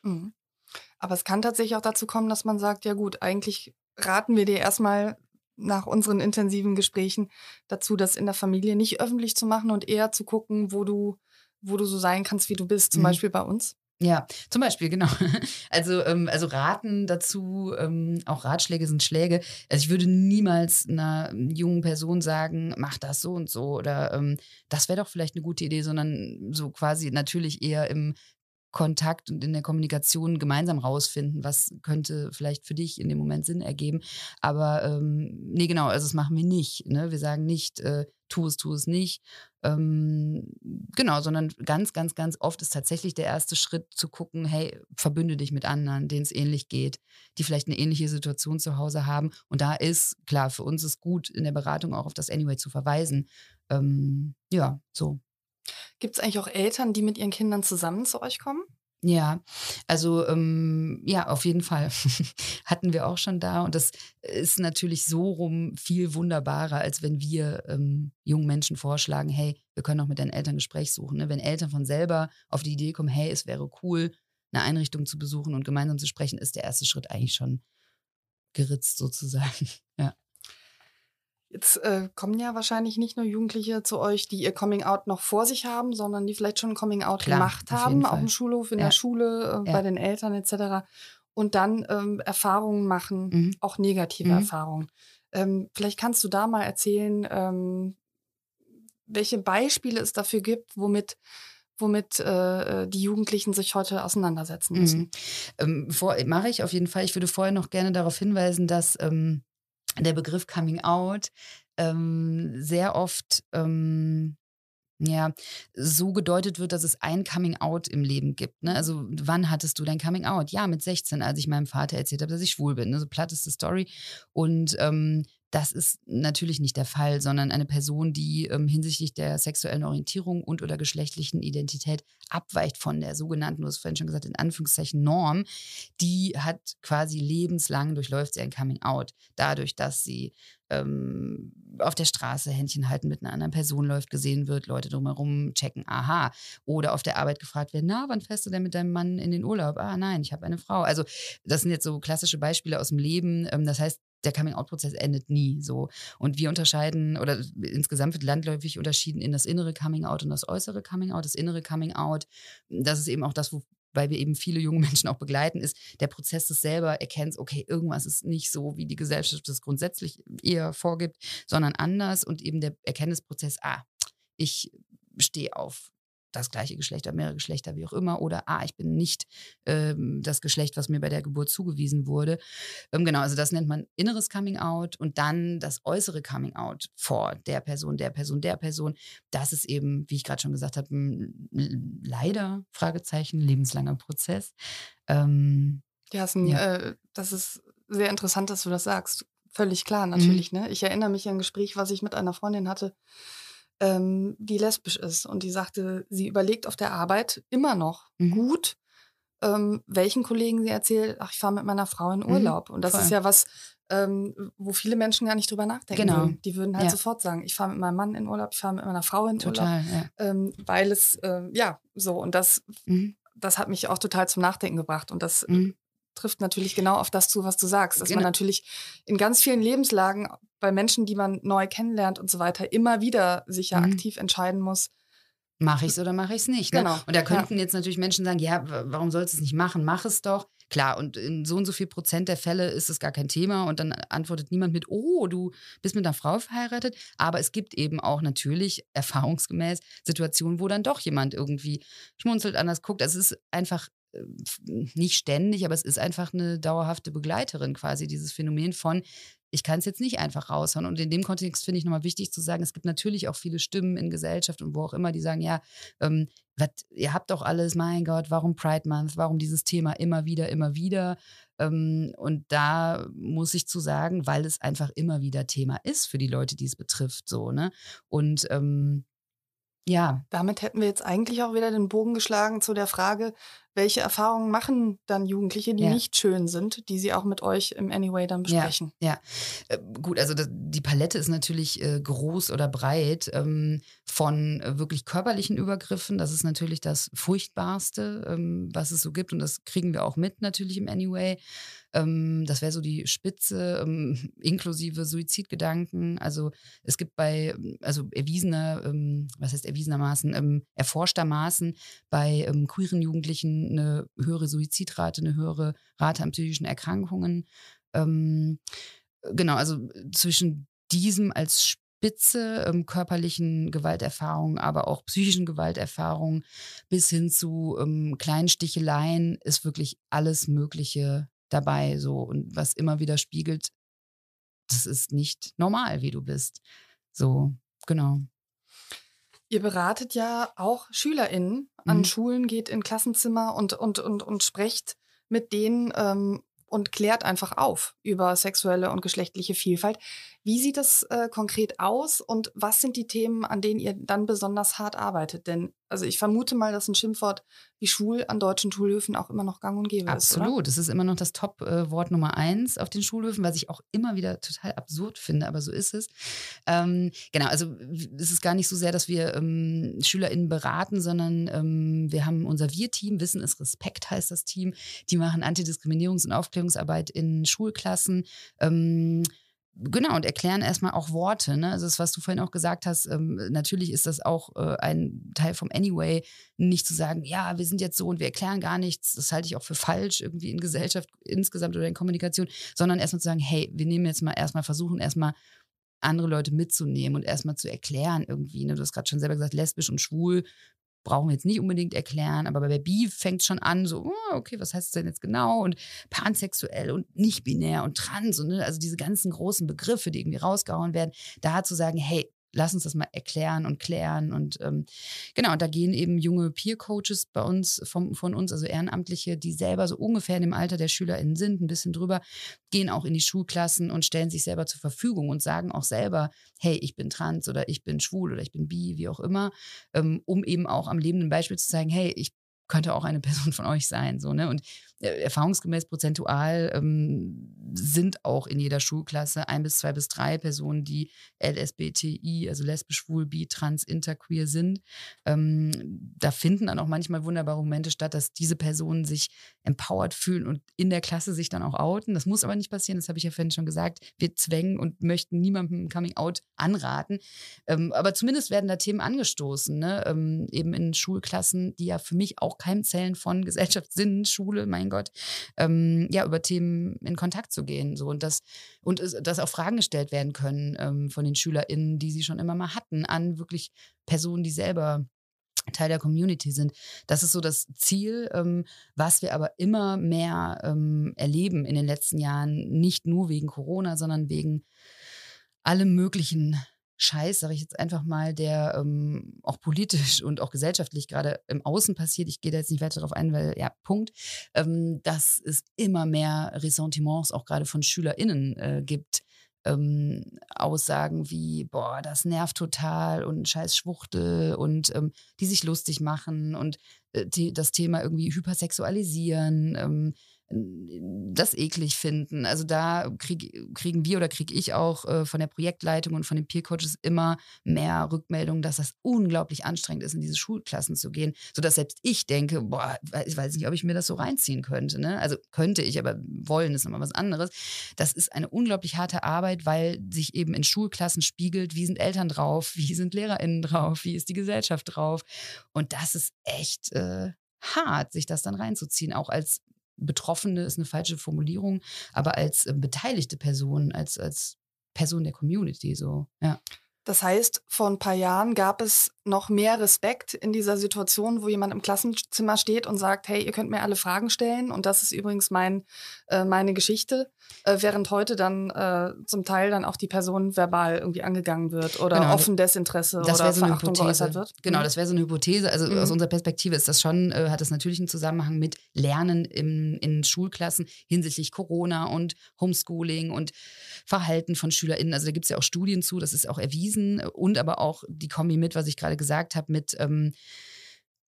Mhm. Aber es kann tatsächlich auch dazu kommen, dass man sagt, ja gut, eigentlich raten wir dir erstmal nach unseren intensiven Gesprächen dazu, das in der Familie nicht öffentlich zu machen und eher zu gucken, wo du, wo du so sein kannst, wie du bist, zum mhm. Beispiel bei uns. Ja, zum Beispiel, genau. Also, ähm, also Raten dazu, ähm, auch Ratschläge sind Schläge. Also ich würde niemals einer jungen Person sagen, mach das so und so oder ähm, das wäre doch vielleicht eine gute Idee, sondern so quasi natürlich eher im Kontakt und in der Kommunikation gemeinsam rausfinden, was könnte vielleicht für dich in dem Moment Sinn ergeben. Aber ähm, nee, genau, also das machen wir nicht. Ne? Wir sagen nicht, äh, tu es, tu es nicht. Ähm, genau, sondern ganz, ganz, ganz oft ist tatsächlich der erste Schritt zu gucken, hey, verbünde dich mit anderen, denen es ähnlich geht, die vielleicht eine ähnliche Situation zu Hause haben. Und da ist, klar, für uns ist gut, in der Beratung auch auf das Anyway zu verweisen. Ähm, ja, so. Gibt es eigentlich auch Eltern, die mit ihren Kindern zusammen zu euch kommen? Ja, also ähm, ja, auf jeden Fall hatten wir auch schon da und das ist natürlich so rum viel wunderbarer, als wenn wir ähm, jungen Menschen vorschlagen, hey, wir können auch mit deinen Eltern Gespräch suchen. Ne? Wenn Eltern von selber auf die Idee kommen, hey, es wäre cool, eine Einrichtung zu besuchen und gemeinsam zu sprechen, ist der erste Schritt eigentlich schon geritzt sozusagen. ja. Jetzt äh, kommen ja wahrscheinlich nicht nur Jugendliche zu euch, die ihr Coming Out noch vor sich haben, sondern die vielleicht schon ein Coming Out Klar, gemacht haben, auf dem Schulhof, in ja. der Schule, äh, ja. bei den Eltern etc. Und dann ähm, Erfahrungen machen, mhm. auch negative mhm. Erfahrungen. Ähm, vielleicht kannst du da mal erzählen, ähm, welche Beispiele es dafür gibt, womit womit äh, äh die Jugendlichen sich heute auseinandersetzen müssen. Mhm. Ähm, Mache ich auf jeden Fall. Ich würde vorher noch gerne darauf hinweisen, dass ähm, der Begriff Coming Out ähm, sehr oft ähm, ja, so gedeutet wird, dass es ein Coming Out im Leben gibt. Ne? Also, wann hattest du dein Coming Out? Ja, mit 16, als ich meinem Vater erzählt habe, dass ich schwul bin. Ne? So platt ist die Story. Und ähm, das ist natürlich nicht der Fall, sondern eine Person, die ähm, hinsichtlich der sexuellen Orientierung und oder geschlechtlichen Identität abweicht von der sogenannten, du hast vorhin schon gesagt, in Anführungszeichen Norm, die hat quasi lebenslang durchläuft sie ein Coming Out. Dadurch, dass sie ähm, auf der Straße Händchen halten mit einer anderen Person läuft, gesehen wird, Leute drumherum checken, aha. Oder auf der Arbeit gefragt werden, na, wann fährst du denn mit deinem Mann in den Urlaub? Ah, nein, ich habe eine Frau. Also das sind jetzt so klassische Beispiele aus dem Leben. Ähm, das heißt, der Coming-out-Prozess endet nie so. Und wir unterscheiden, oder insgesamt wird landläufig unterschieden in das innere Coming-out und das äußere Coming-out. Das innere Coming-out, das ist eben auch das, wo weil wir eben viele junge Menschen auch begleiten, ist der Prozess des selber erkennst, okay, irgendwas ist nicht so, wie die Gesellschaft das grundsätzlich eher vorgibt, sondern anders und eben der Erkenntnisprozess, ah, ich stehe auf das gleiche Geschlecht oder mehrere Geschlechter, wie auch immer, oder ah, ich bin nicht ähm, das Geschlecht, was mir bei der Geburt zugewiesen wurde. Ähm, genau, also das nennt man inneres Coming Out und dann das äußere Coming Out vor der Person, der Person, der Person. Das ist eben, wie ich gerade schon gesagt habe, leider Fragezeichen lebenslanger Prozess. Ähm, ja, ist ein, ja. Äh, das ist sehr interessant, dass du das sagst. Völlig klar, natürlich. Mhm. Ne? Ich erinnere mich an ein Gespräch, was ich mit einer Freundin hatte, ähm, die lesbisch ist. Und die sagte, sie überlegt auf der Arbeit immer noch mhm. gut, ähm, welchen Kollegen sie erzählt, ach, ich fahre mit meiner Frau in mhm. Urlaub. Mhm. Und das Voll. ist ja was, ähm, wo viele Menschen gar nicht drüber nachdenken genau. würden. Die würden halt ja. sofort sagen, ich fahre mit meinem Mann in Urlaub, ich fahre mit meiner Frau in total, Urlaub. Ja. Ähm, weil es, äh, ja, so. Und das, mhm. das hat mich auch total zum Nachdenken gebracht. Und das mhm trifft natürlich genau auf das zu, was du sagst, dass genau. man natürlich in ganz vielen Lebenslagen bei Menschen, die man neu kennenlernt und so weiter, immer wieder sich ja mhm. aktiv entscheiden muss. Mache ich es oder mache ich es nicht? Ne? Genau. Und da könnten ja. jetzt natürlich Menschen sagen, ja, warum sollst du es nicht machen? Mach es doch. Klar, und in so und so viel Prozent der Fälle ist es gar kein Thema und dann antwortet niemand mit, oh, du bist mit einer Frau verheiratet. Aber es gibt eben auch natürlich erfahrungsgemäß Situationen, wo dann doch jemand irgendwie schmunzelt, anders guckt. Also es ist einfach nicht ständig, aber es ist einfach eine dauerhafte Begleiterin quasi, dieses Phänomen von, ich kann es jetzt nicht einfach raushauen. Und in dem Kontext finde ich nochmal wichtig zu sagen, es gibt natürlich auch viele Stimmen in Gesellschaft und wo auch immer, die sagen, ja, ähm, wat, ihr habt doch alles, mein Gott, warum Pride Month, warum dieses Thema immer wieder, immer wieder. Ähm, und da muss ich zu sagen, weil es einfach immer wieder Thema ist für die Leute, die es betrifft, so, ne? Und ähm, ja. Damit hätten wir jetzt eigentlich auch wieder den Bogen geschlagen zu der Frage, welche Erfahrungen machen dann Jugendliche, die ja. nicht schön sind, die sie auch mit euch im Anyway dann besprechen? Ja, ja. Äh, gut, also das, die Palette ist natürlich äh, groß oder breit ähm, von äh, wirklich körperlichen Übergriffen. Das ist natürlich das Furchtbarste, ähm, was es so gibt und das kriegen wir auch mit natürlich im Anyway. Ähm, das wäre so die Spitze, ähm, inklusive Suizidgedanken. Also es gibt bei, also erwiesener, ähm, was heißt erwiesenermaßen, ähm, erforschtermaßen bei queeren Jugendlichen eine höhere Suizidrate, eine höhere Rate an psychischen Erkrankungen. Ähm, genau, also zwischen diesem als Spitze ähm, körperlichen Gewalterfahrungen, aber auch psychischen Gewalterfahrungen bis hin zu ähm, kleinen Sticheleien ist wirklich alles Mögliche dabei. So und was immer wieder spiegelt, das ist nicht normal, wie du bist. So, genau. Ihr beratet ja auch SchülerInnen an mhm. Schulen, geht in Klassenzimmer und, und, und, und sprecht mit denen ähm, und klärt einfach auf über sexuelle und geschlechtliche Vielfalt. Wie sieht das äh, konkret aus und was sind die Themen, an denen ihr dann besonders hart arbeitet? Denn also ich vermute mal, dass ein Schimpfwort wie schwul an deutschen Schulhöfen auch immer noch gang und gäbe ist. Absolut. Es ist immer noch das Top-Wort Nummer eins auf den Schulhöfen, was ich auch immer wieder total absurd finde, aber so ist es. Ähm, genau, also es ist gar nicht so sehr, dass wir ähm, SchülerInnen beraten, sondern ähm, wir haben unser Wir-Team, Wissen ist Respekt heißt das Team. Die machen Antidiskriminierungs- und Aufklärungsarbeit in Schulklassen. Genau, und erklären erstmal auch Worte. Ne? Also das, was du vorhin auch gesagt hast, ähm, natürlich ist das auch äh, ein Teil vom Anyway, nicht zu sagen, ja, wir sind jetzt so und wir erklären gar nichts. Das halte ich auch für falsch irgendwie in Gesellschaft insgesamt oder in Kommunikation, sondern erstmal zu sagen, hey, wir nehmen jetzt mal erstmal, versuchen erstmal andere Leute mitzunehmen und erstmal zu erklären irgendwie. Ne? Du hast gerade schon selber gesagt, lesbisch und schwul brauchen wir jetzt nicht unbedingt erklären, aber bei Bi fängt es schon an, so, oh, okay, was heißt das denn jetzt genau? Und pansexuell und nicht binär und trans und ne, also diese ganzen großen Begriffe, die irgendwie rausgehauen werden, da zu sagen, hey, lass uns das mal erklären und klären. Und ähm, genau, da gehen eben junge Peer-Coaches bei uns, vom, von uns, also Ehrenamtliche, die selber so ungefähr in dem Alter der SchülerInnen sind, ein bisschen drüber, gehen auch in die Schulklassen und stellen sich selber zur Verfügung und sagen auch selber, hey, ich bin trans oder ich bin schwul oder ich bin bi, wie auch immer, ähm, um eben auch am lebenden Beispiel zu zeigen, hey, ich könnte auch eine Person von euch sein. So, ne? Und äh, erfahrungsgemäß prozentual ähm, sind auch in jeder Schulklasse ein bis zwei bis drei Personen, die LSBTI, also lesbisch, schwul, bi, trans, interqueer sind. Ähm, da finden dann auch manchmal wunderbare Momente statt, dass diese Personen sich empowered fühlen und in der Klasse sich dann auch outen. Das muss aber nicht passieren, das habe ich ja vorhin schon gesagt. Wir zwängen und möchten niemandem Coming Out anraten. Ähm, aber zumindest werden da Themen angestoßen, ne? Ähm, eben in Schulklassen, die ja für mich auch Keimzellen von Gesellschaft sind, Schule, mein Gott, ähm, ja, über Themen in Kontakt zu gehen. So und das, und dass auch Fragen gestellt werden können ähm, von den SchülerInnen, die sie schon immer mal hatten, an wirklich Personen, die selber Teil der Community sind. Das ist so das Ziel, ähm, was wir aber immer mehr ähm, erleben in den letzten Jahren, nicht nur wegen Corona, sondern wegen allem möglichen Scheiß, sage ich jetzt einfach mal, der ähm, auch politisch und auch gesellschaftlich gerade im Außen passiert. Ich gehe da jetzt nicht weiter darauf ein, weil, ja, Punkt, ähm, dass es immer mehr Ressentiments auch gerade von SchülerInnen äh, gibt, ähm, Aussagen wie, boah, das nervt total und scheiß Schwuchtel und ähm, die sich lustig machen und äh, das Thema irgendwie hypersexualisieren. Das eklig finden. Also da krieg, kriegen wir oder kriege ich auch äh, von der Projektleitung und von den Peer Coaches immer mehr Rückmeldungen, dass das unglaublich anstrengend ist, in diese Schulklassen zu gehen, sodass selbst ich denke, boah, ich weiß nicht, ob ich mir das so reinziehen könnte. Ne? Also könnte ich, aber wollen ist nochmal was anderes. Das ist eine unglaublich harte Arbeit, weil sich eben in Schulklassen spiegelt, wie sind Eltern drauf, wie sind LehrerInnen drauf, wie ist die Gesellschaft drauf. Und das ist echt äh, hart, sich das dann reinzuziehen, auch als Betroffene ist eine falsche Formulierung, aber als äh, beteiligte Person, als, als Person der Community, so, ja. Das heißt, vor ein paar Jahren gab es noch mehr Respekt in dieser Situation, wo jemand im Klassenzimmer steht und sagt, hey, ihr könnt mir alle Fragen stellen und das ist übrigens mein, äh, meine Geschichte, äh, während heute dann äh, zum Teil dann auch die Person verbal irgendwie angegangen wird oder genau. offen Desinteresse das oder so Verachtung geäußert wird. Genau, mhm. das wäre so eine Hypothese. Also mhm. aus unserer Perspektive ist das schon, äh, hat das natürlich einen Zusammenhang mit Lernen im, in Schulklassen hinsichtlich Corona und Homeschooling und Verhalten von SchülerInnen. Also da gibt es ja auch Studien zu, das ist auch erwiesen und aber auch die Kombi mit, was ich gerade gesagt habe, mit ähm,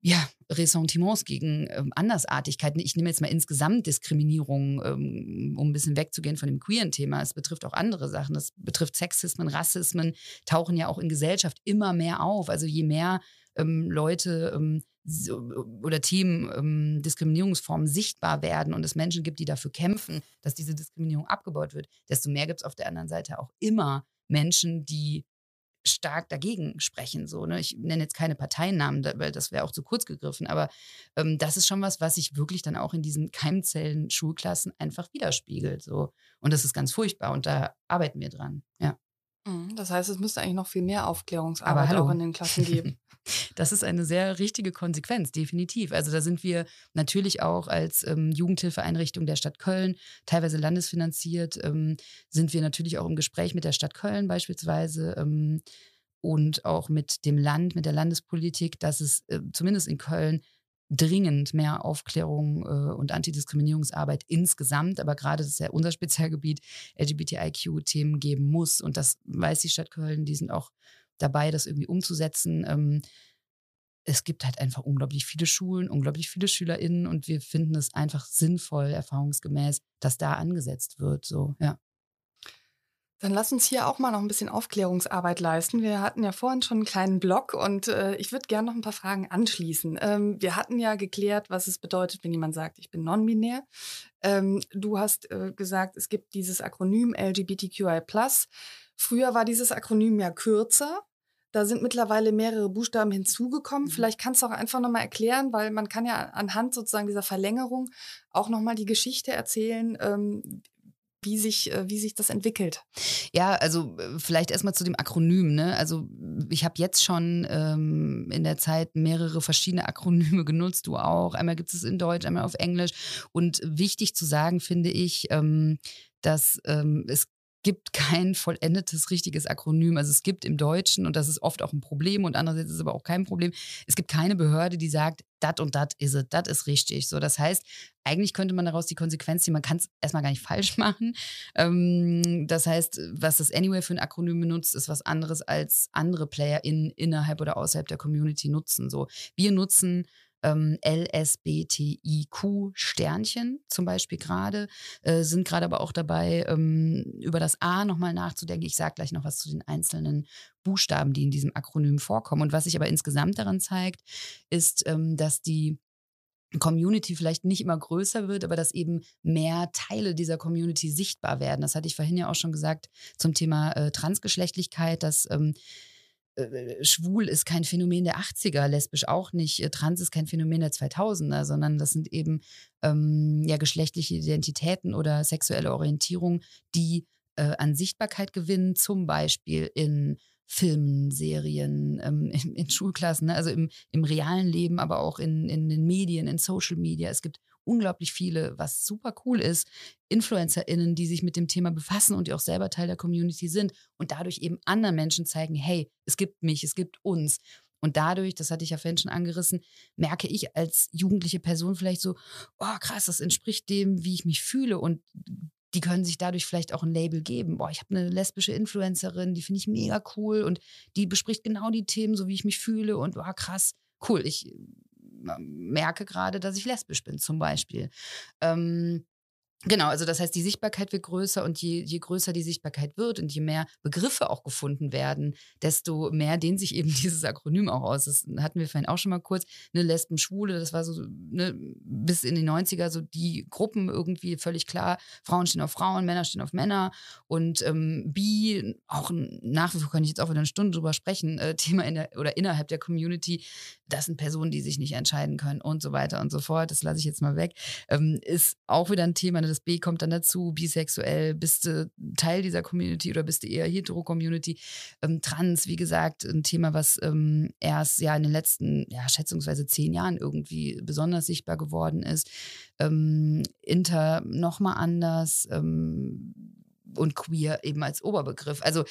ja, Ressentiments gegen ähm, Andersartigkeiten. Ich nehme jetzt mal insgesamt Diskriminierung, ähm, um ein bisschen wegzugehen von dem queeren Thema. Es betrifft auch andere Sachen. Das betrifft Sexismen, Rassismen, tauchen ja auch in Gesellschaft immer mehr auf. Also je mehr ähm, Leute ähm, so, oder Themen, ähm, Diskriminierungsformen sichtbar werden und es Menschen gibt, die dafür kämpfen, dass diese Diskriminierung abgebaut wird, desto mehr gibt es auf der anderen Seite auch immer Menschen, die stark dagegen sprechen. So, ne? Ich nenne jetzt keine Parteinamen, weil das wäre auch zu kurz gegriffen, aber ähm, das ist schon was, was sich wirklich dann auch in diesen Keimzellen-Schulklassen einfach widerspiegelt. So. Und das ist ganz furchtbar und da arbeiten wir dran. Ja. Mhm, das heißt, es müsste eigentlich noch viel mehr Aufklärungsarbeit auch in den Klassen geben. Das ist eine sehr richtige Konsequenz, definitiv. Also da sind wir natürlich auch als ähm, Jugendhilfeeinrichtung der Stadt Köln, teilweise landesfinanziert, ähm, sind wir natürlich auch im Gespräch mit der Stadt Köln beispielsweise. Ähm, und auch mit dem Land, mit der Landespolitik, dass es äh, zumindest in Köln dringend mehr Aufklärung äh, und Antidiskriminierungsarbeit insgesamt, aber gerade das ist ja unser Spezialgebiet, LGBTIQ-Themen geben muss. Und das weiß die Stadt Köln, die sind auch dabei, das irgendwie umzusetzen. Ähm, es gibt halt einfach unglaublich viele Schulen, unglaublich viele SchülerInnen und wir finden es einfach sinnvoll, erfahrungsgemäß, dass da angesetzt wird. So, ja. Dann lass uns hier auch mal noch ein bisschen Aufklärungsarbeit leisten. Wir hatten ja vorhin schon einen kleinen Blog und äh, ich würde gerne noch ein paar Fragen anschließen. Ähm, wir hatten ja geklärt, was es bedeutet, wenn jemand sagt, ich bin non-binär. Ähm, du hast äh, gesagt, es gibt dieses Akronym LGBTQI. Früher war dieses Akronym ja kürzer. Da sind mittlerweile mehrere Buchstaben hinzugekommen. Mhm. Vielleicht kannst du auch einfach nochmal erklären, weil man kann ja anhand sozusagen dieser Verlängerung auch nochmal die Geschichte erzählen, ähm, wie sich, äh, wie sich das entwickelt. Ja, also äh, vielleicht erstmal zu dem Akronym. Ne? Also ich habe jetzt schon ähm, in der Zeit mehrere verschiedene Akronyme genutzt, du auch. Einmal gibt es in Deutsch, einmal auf Englisch. Und wichtig zu sagen finde ich, ähm, dass ähm, es gibt kein vollendetes richtiges Akronym. Also es gibt im Deutschen, und das ist oft auch ein Problem und andererseits ist es aber auch kein Problem, es gibt keine Behörde, die sagt, dat und dat is it, dat ist richtig. So, das heißt, eigentlich könnte man daraus die Konsequenz ziehen, man kann es erstmal gar nicht falsch machen. Ähm, das heißt, was das Anyway für ein Akronym benutzt, ist was anderes als andere Player in, innerhalb oder außerhalb der Community nutzen. So, wir nutzen ähm, LSBTIQ-Sternchen zum Beispiel gerade, äh, sind gerade aber auch dabei, ähm, über das A nochmal nachzudenken. Ich sage gleich noch was zu den einzelnen Buchstaben, die in diesem Akronym vorkommen. Und was sich aber insgesamt daran zeigt, ist, ähm, dass die Community vielleicht nicht immer größer wird, aber dass eben mehr Teile dieser Community sichtbar werden. Das hatte ich vorhin ja auch schon gesagt zum Thema äh, Transgeschlechtlichkeit, dass ähm, äh, schwul ist kein Phänomen der 80er, lesbisch auch nicht, äh, trans ist kein Phänomen der 2000er, sondern das sind eben ähm, ja geschlechtliche Identitäten oder sexuelle Orientierung, die äh, an Sichtbarkeit gewinnen, zum Beispiel in Filmen, Serien, ähm, in, in, Schulklassen, ne? also im, im realen Leben, aber auch in, in den Medien, in Social Media. Es gibt unglaublich viele, was super cool ist, InfluencerInnen, die sich mit dem Thema befassen und die auch selber Teil der Community sind und dadurch eben anderen Menschen zeigen, hey, es gibt mich, es gibt uns. Und dadurch, das hatte ich ja vorhin schon angerissen, merke ich als jugendliche Person vielleicht so, oh krass, das entspricht dem, wie ich mich fühle. Und die können sich dadurch vielleicht auch ein Label geben. Boah, ich habe eine lesbische Influencerin, die finde ich mega cool und die bespricht genau die Themen, so wie ich mich fühle. Und boah, krass, cool. Ich merke gerade, dass ich lesbisch bin, zum Beispiel. Ähm, Genau, also das heißt, die Sichtbarkeit wird größer und je, je größer die Sichtbarkeit wird und je mehr Begriffe auch gefunden werden, desto mehr dehnt sich eben dieses Akronym auch aus. Das hatten wir vorhin auch schon mal kurz. Eine Lesben, Schwule, das war so ne, bis in die 90er so die Gruppen irgendwie völlig klar. Frauen stehen auf Frauen, Männer stehen auf Männer und ähm, Bi, auch nach wie vor kann ich jetzt auch wieder eine Stunde drüber sprechen, äh, Thema in der, oder innerhalb der Community, das sind Personen, die sich nicht entscheiden können und so weiter und so fort. Das lasse ich jetzt mal weg. Ähm, ist auch wieder ein Thema, das B kommt dann dazu, bisexuell, bist du Teil dieser Community oder bist du eher hetero-Community? Ähm, trans, wie gesagt, ein Thema, was ähm, erst ja in den letzten, ja, schätzungsweise zehn Jahren irgendwie besonders sichtbar geworden ist. Ähm, Inter nochmal anders. Ähm, und queer eben als Oberbegriff. Also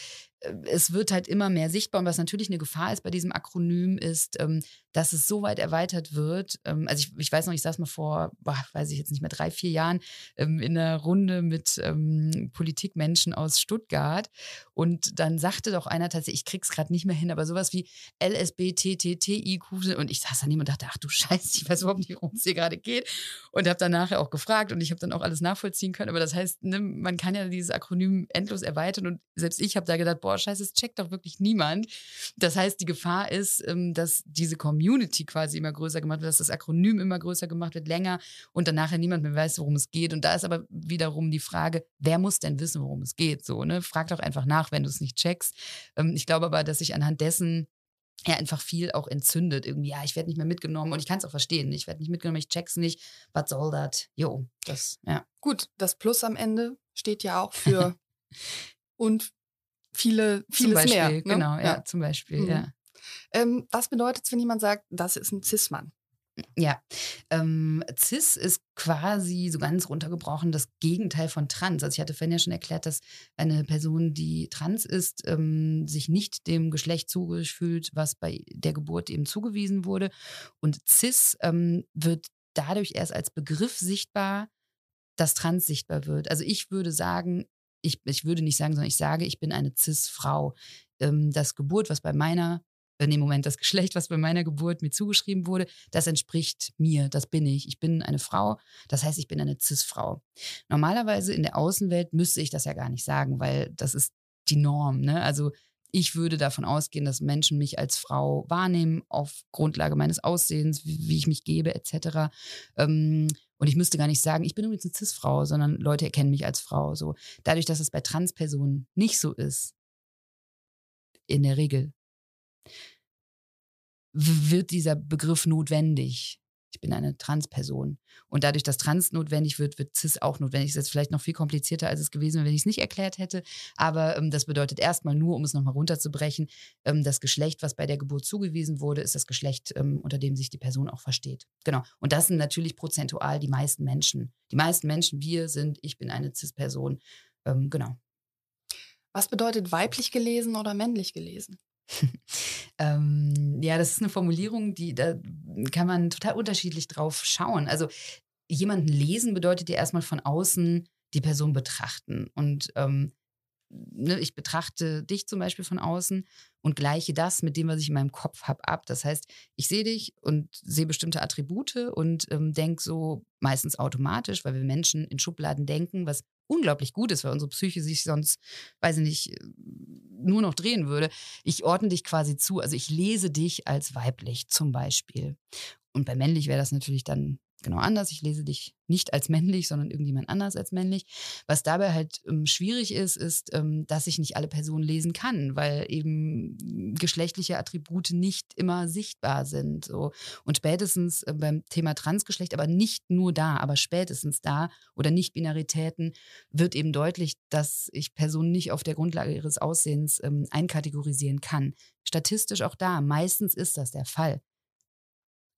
es wird halt immer mehr sichtbar. Und was natürlich eine Gefahr ist bei diesem Akronym ist, ähm, dass es so weit erweitert wird. Ähm, also ich, ich weiß noch, ich saß mal vor, boah, weiß ich jetzt nicht mehr, drei, vier Jahren ähm, in einer Runde mit Politikmenschen aus Stuttgart. Und dann sagte doch einer tatsächlich, ich krieg's gerade nicht mehr hin, aber sowas wie LSBTTTIQ und ich saß daneben und dachte, ach du Scheiße, ich weiß überhaupt nicht, worum es hier gerade geht. Und habe dann nachher auch gefragt und ich habe dann auch alles nachvollziehen können, aber das heißt, ne, man kann ja dieses Akronym endlos erweitern. Und selbst ich habe da gedacht, boah, Scheiße, es checkt doch wirklich niemand. Das heißt, die Gefahr ist, ähm, dass diese Community quasi immer größer gemacht wird, dass das Akronym immer größer gemacht wird, länger und dann nachher niemand mehr weiß, worum es geht. Und da ist aber wiederum die Frage, wer muss denn wissen, worum es geht? So, ne? Frag doch einfach nach, wenn du es nicht checkst. Ähm, ich glaube aber, dass sich anhand dessen ja einfach viel auch entzündet. Irgendwie, ja, ich werde nicht mehr mitgenommen und ich kann es auch verstehen. Ich werde nicht mitgenommen, ich check's nicht. Was soll das? Jo, das, ja. Gut, das Plus am Ende steht ja auch für und viele, vieles Beispiel, mehr. Ne? Genau, ja, ja, zum Beispiel, mhm. ja. Ähm, was bedeutet es, wenn jemand sagt, das ist ein Cis-Mann? Ja, ähm, Cis ist quasi so ganz runtergebrochen das Gegenteil von Trans. Also ich hatte vorhin ja schon erklärt, dass eine Person, die trans ist, ähm, sich nicht dem Geschlecht zugefühlt, was bei der Geburt eben zugewiesen wurde. Und Cis ähm, wird dadurch erst als Begriff sichtbar, dass Trans sichtbar wird. Also ich würde sagen, ich, ich würde nicht sagen, sondern ich sage, ich bin eine Cis-Frau. Ähm, das Geburt, was bei meiner in dem Moment das Geschlecht, was bei meiner Geburt mir zugeschrieben wurde, das entspricht mir, das bin ich. Ich bin eine Frau, das heißt, ich bin eine Cis-Frau. Normalerweise in der Außenwelt müsste ich das ja gar nicht sagen, weil das ist die Norm. Ne? Also ich würde davon ausgehen, dass Menschen mich als Frau wahrnehmen auf Grundlage meines Aussehens, wie, wie ich mich gebe, etc. Ähm, und ich müsste gar nicht sagen, ich bin übrigens eine Cis-Frau, sondern Leute erkennen mich als Frau. So dadurch, dass es bei Transpersonen nicht so ist, in der Regel wird dieser Begriff notwendig. Ich bin eine Transperson. Und dadurch, dass Trans notwendig wird, wird Cis auch notwendig. Das ist jetzt vielleicht noch viel komplizierter, als es gewesen wäre, wenn ich es nicht erklärt hätte. Aber ähm, das bedeutet erstmal nur, um es nochmal runterzubrechen, ähm, das Geschlecht, was bei der Geburt zugewiesen wurde, ist das Geschlecht, ähm, unter dem sich die Person auch versteht. Genau. Und das sind natürlich prozentual die meisten Menschen. Die meisten Menschen, wir sind, ich bin eine Cis-Person. Ähm, genau. Was bedeutet weiblich gelesen oder männlich gelesen? ähm, ja, das ist eine Formulierung, die da kann man total unterschiedlich drauf schauen. Also jemanden lesen bedeutet ja erstmal von außen die Person betrachten. Und ähm, ne, ich betrachte dich zum Beispiel von außen und gleiche das mit dem, was ich in meinem Kopf habe, ab. Das heißt, ich sehe dich und sehe bestimmte Attribute und ähm, denke so meistens automatisch, weil wir Menschen in Schubladen denken, was unglaublich gut ist, weil unsere Psyche sich sonst, weiß ich nicht, nur noch drehen würde. Ich ordne dich quasi zu. Also ich lese dich als weiblich zum Beispiel. Und bei männlich wäre das natürlich dann genau anders. Ich lese dich nicht als männlich, sondern irgendjemand anders als männlich. Was dabei halt ähm, schwierig ist, ist, ähm, dass ich nicht alle Personen lesen kann, weil eben geschlechtliche Attribute nicht immer sichtbar sind. So. Und spätestens äh, beim Thema Transgeschlecht, aber nicht nur da, aber spätestens da oder Nicht-Binaritäten wird eben deutlich, dass ich Personen nicht auf der Grundlage ihres Aussehens ähm, einkategorisieren kann. Statistisch auch da, meistens ist das der Fall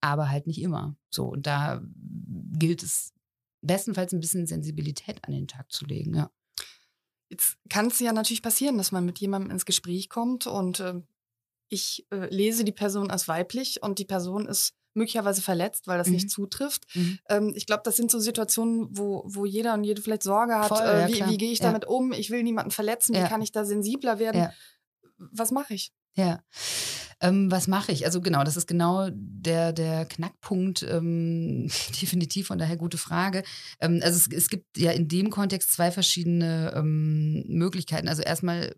aber halt nicht immer. So, und da gilt es bestenfalls ein bisschen Sensibilität an den Tag zu legen, ja. Jetzt kann es ja natürlich passieren, dass man mit jemandem ins Gespräch kommt und äh, ich äh, lese die Person als weiblich und die Person ist möglicherweise verletzt, weil das mhm. nicht zutrifft. Mhm. Ähm, ich glaube, das sind so Situationen, wo, wo jeder und jede vielleicht Sorge hat, Voll, äh, ja, wie, wie gehe ich ja. damit um? Ich will niemanden verletzen, ja. wie kann ich da sensibler werden? Was mache ich? Ja. Ähm, was mache ich? Also genau, das ist genau der, der Knackpunkt, ähm, definitiv von daher gute Frage. Ähm, also es, es, gibt ja in dem Kontext zwei verschiedene ähm, Möglichkeiten. Also erstmal,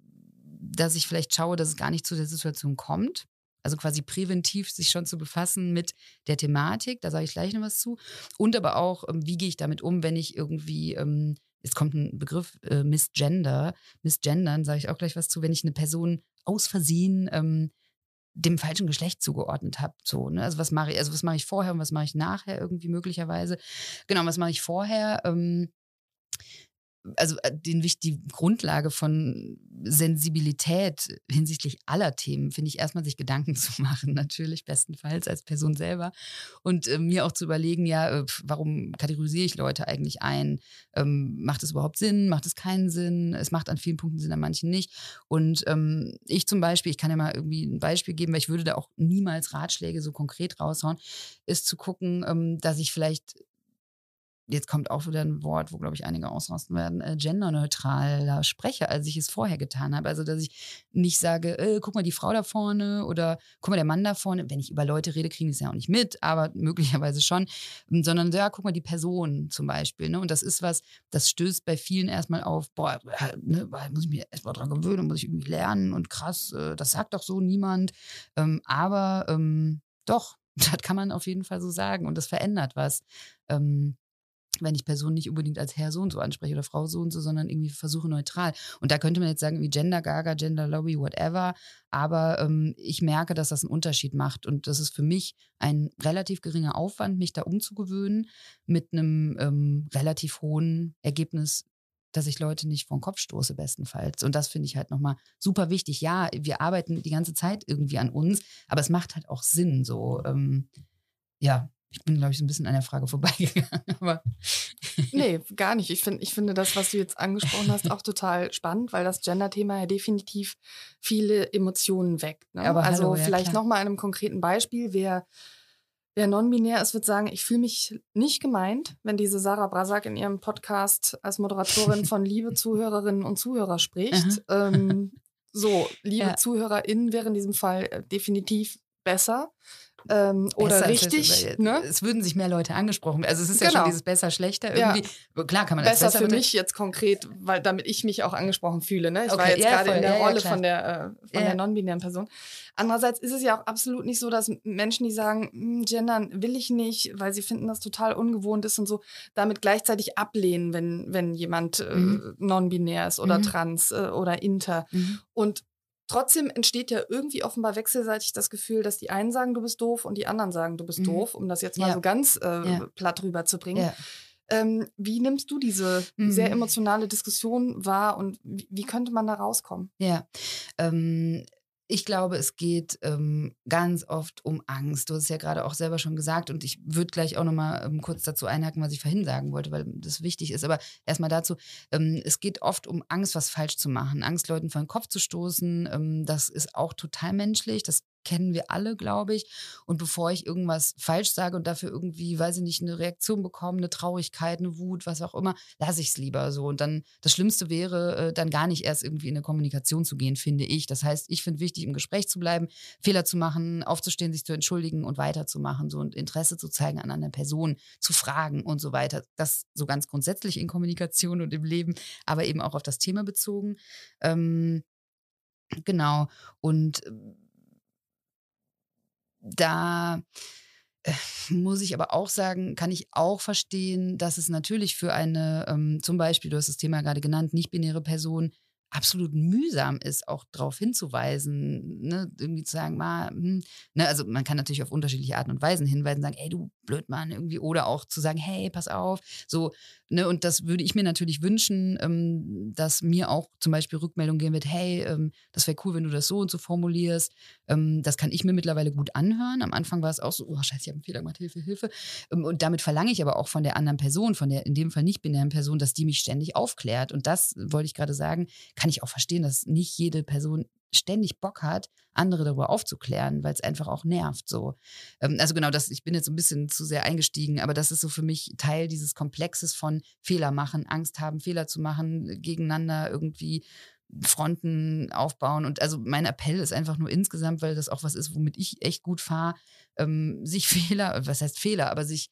dass ich vielleicht schaue, dass es gar nicht zu der Situation kommt. Also quasi präventiv sich schon zu befassen mit der Thematik, da sage ich gleich noch was zu. Und aber auch, ähm, wie gehe ich damit um, wenn ich irgendwie es kommt ein Begriff äh, Missgender, Missgendern, sage ich auch gleich was zu, wenn ich eine Person aus Versehen ähm, dem falschen Geschlecht zugeordnet habe. So, ne? Also was mache ich, also was mache ich vorher und was mache ich nachher irgendwie möglicherweise. Genau, was mache ich vorher? Ähm, also äh, den, die Grundlage von Sensibilität hinsichtlich aller Themen finde ich erstmal sich Gedanken zu machen, natürlich bestenfalls als Person selber und äh, mir auch zu überlegen, ja, äh, warum kategorisiere ich Leute eigentlich ein? Ähm, macht es überhaupt Sinn? Macht es keinen Sinn? Es macht an vielen Punkten Sinn, an manchen nicht. Und ähm, ich zum Beispiel, ich kann ja mal irgendwie ein Beispiel geben, weil ich würde da auch niemals Ratschläge so konkret raushauen, ist zu gucken, ähm, dass ich vielleicht jetzt kommt auch wieder ein Wort, wo, glaube ich, einige ausrasten werden, äh, genderneutraler spreche, als ich es vorher getan habe. Also, dass ich nicht sage, äh, guck mal, die Frau da vorne oder guck mal, der Mann da vorne. Wenn ich über Leute rede, kriegen die es ja auch nicht mit, aber möglicherweise schon. Ähm, sondern, ja, guck mal, die Person zum Beispiel. Ne? Und das ist was, das stößt bei vielen erstmal auf, boah, ne, muss ich mich erstmal dran gewöhnen, muss ich irgendwie lernen und krass, äh, das sagt doch so niemand. Ähm, aber ähm, doch, das kann man auf jeden Fall so sagen und das verändert was. Ähm, wenn ich Personen nicht unbedingt als Herr so und so anspreche oder Frau so und so, sondern irgendwie versuche neutral. Und da könnte man jetzt sagen, wie Gender Gaga, Gender Lobby, whatever. Aber ähm, ich merke, dass das einen Unterschied macht. Und das ist für mich ein relativ geringer Aufwand, mich da umzugewöhnen, mit einem ähm, relativ hohen Ergebnis, dass ich Leute nicht vor den Kopf stoße, bestenfalls. Und das finde ich halt nochmal super wichtig. Ja, wir arbeiten die ganze Zeit irgendwie an uns, aber es macht halt auch Sinn, so. Ähm, ja, ich bin, glaube ich, so ein bisschen an der Frage vorbeigegangen. Aber nee, gar nicht. Ich, find, ich finde das, was du jetzt angesprochen hast, auch total spannend, weil das Gender-Thema ja definitiv viele Emotionen weckt. Ne? Aber also hallo, ja, vielleicht nochmal an einem konkreten Beispiel. Wer, wer non-binär ist, wird sagen, ich fühle mich nicht gemeint, wenn diese Sarah Brasak in ihrem Podcast als Moderatorin von liebe Zuhörerinnen und Zuhörer spricht. Ähm, so, liebe ja. ZuhörerInnen wäre in diesem Fall äh, definitiv besser ähm, oder richtig. Es, ne? es würden sich mehr Leute angesprochen. Also es ist genau. ja schon genau. dieses besser, schlechter irgendwie. Ja. Klar kann man das besser, besser für mich jetzt konkret, weil damit ich mich auch angesprochen fühle. Ne? Ich okay. war jetzt ja, gerade in der ja, Rolle von der, äh, von der non-binären Person. Andererseits ist es ja auch absolut nicht so, dass Menschen, die sagen, hm, gendern will ich nicht, weil sie finden, das total ungewohnt ist und so, damit gleichzeitig ablehnen, wenn, wenn jemand äh, mhm. non-binär ist oder mhm. trans äh, oder inter. Mhm. Und Trotzdem entsteht ja irgendwie offenbar wechselseitig das Gefühl, dass die einen sagen, du bist doof und die anderen sagen, du bist mhm. doof, um das jetzt mal ja. so ganz äh, ja. platt rüberzubringen. Ja. Ähm, wie nimmst du diese mhm. sehr emotionale Diskussion wahr und wie, wie, könnte man da rauskommen? Ja, ähm, ich glaube, es geht ähm, ganz oft um Angst. Du hast es ja gerade auch selber schon gesagt und ich würde gleich auch nochmal ähm, kurz dazu einhaken, was ich vorhin sagen wollte, weil das wichtig ist. Aber erstmal dazu, ähm, es geht oft um Angst, was falsch zu machen, Angst, Leuten vor den Kopf zu stoßen. Ähm, das ist auch total menschlich. Das kennen wir alle, glaube ich. Und bevor ich irgendwas falsch sage und dafür irgendwie, weiß ich nicht, eine Reaktion bekomme, eine Traurigkeit, eine Wut, was auch immer, lasse ich es lieber so. Und dann das Schlimmste wäre, äh, dann gar nicht erst irgendwie in eine Kommunikation zu gehen, finde ich. Das heißt, ich finde wichtig, im Gespräch zu bleiben, Fehler zu machen, aufzustehen, sich zu entschuldigen und weiterzumachen, so und Interesse zu zeigen an einer Person, zu fragen und so weiter. Das so ganz grundsätzlich in Kommunikation und im Leben, aber eben auch auf das Thema bezogen. Ähm, genau. Und ähm, da muss ich aber auch sagen, kann ich auch verstehen, dass es natürlich für eine, ähm, zum Beispiel, du hast das Thema gerade genannt, nicht-binäre Person absolut mühsam ist, auch darauf hinzuweisen, ne? irgendwie zu sagen, ma, hm, ne? also man kann natürlich auf unterschiedliche Arten und Weisen hinweisen, sagen, ey du Blödmann irgendwie, oder auch zu sagen, hey, pass auf, so, ne, und das würde ich mir natürlich wünschen, ähm, dass mir auch zum Beispiel Rückmeldung geben wird, hey, ähm, das wäre cool, wenn du das so und so formulierst, ähm, das kann ich mir mittlerweile gut anhören, am Anfang war es auch so, oh scheiße, ich habe einen Fehler gemacht, Hilfe, Hilfe, ähm, und damit verlange ich aber auch von der anderen Person, von der in dem Fall nicht binären Person, dass die mich ständig aufklärt und das wollte ich gerade sagen, kann ich auch verstehen, dass nicht jede Person ständig Bock hat, andere darüber aufzuklären, weil es einfach auch nervt. So. Ähm, also genau, das, ich bin jetzt ein bisschen zu sehr eingestiegen, aber das ist so für mich Teil dieses Komplexes von Fehler machen, Angst haben, Fehler zu machen, gegeneinander irgendwie Fronten aufbauen. Und also mein Appell ist einfach nur insgesamt, weil das auch was ist, womit ich echt gut fahre, ähm, sich Fehler, was heißt Fehler, aber sich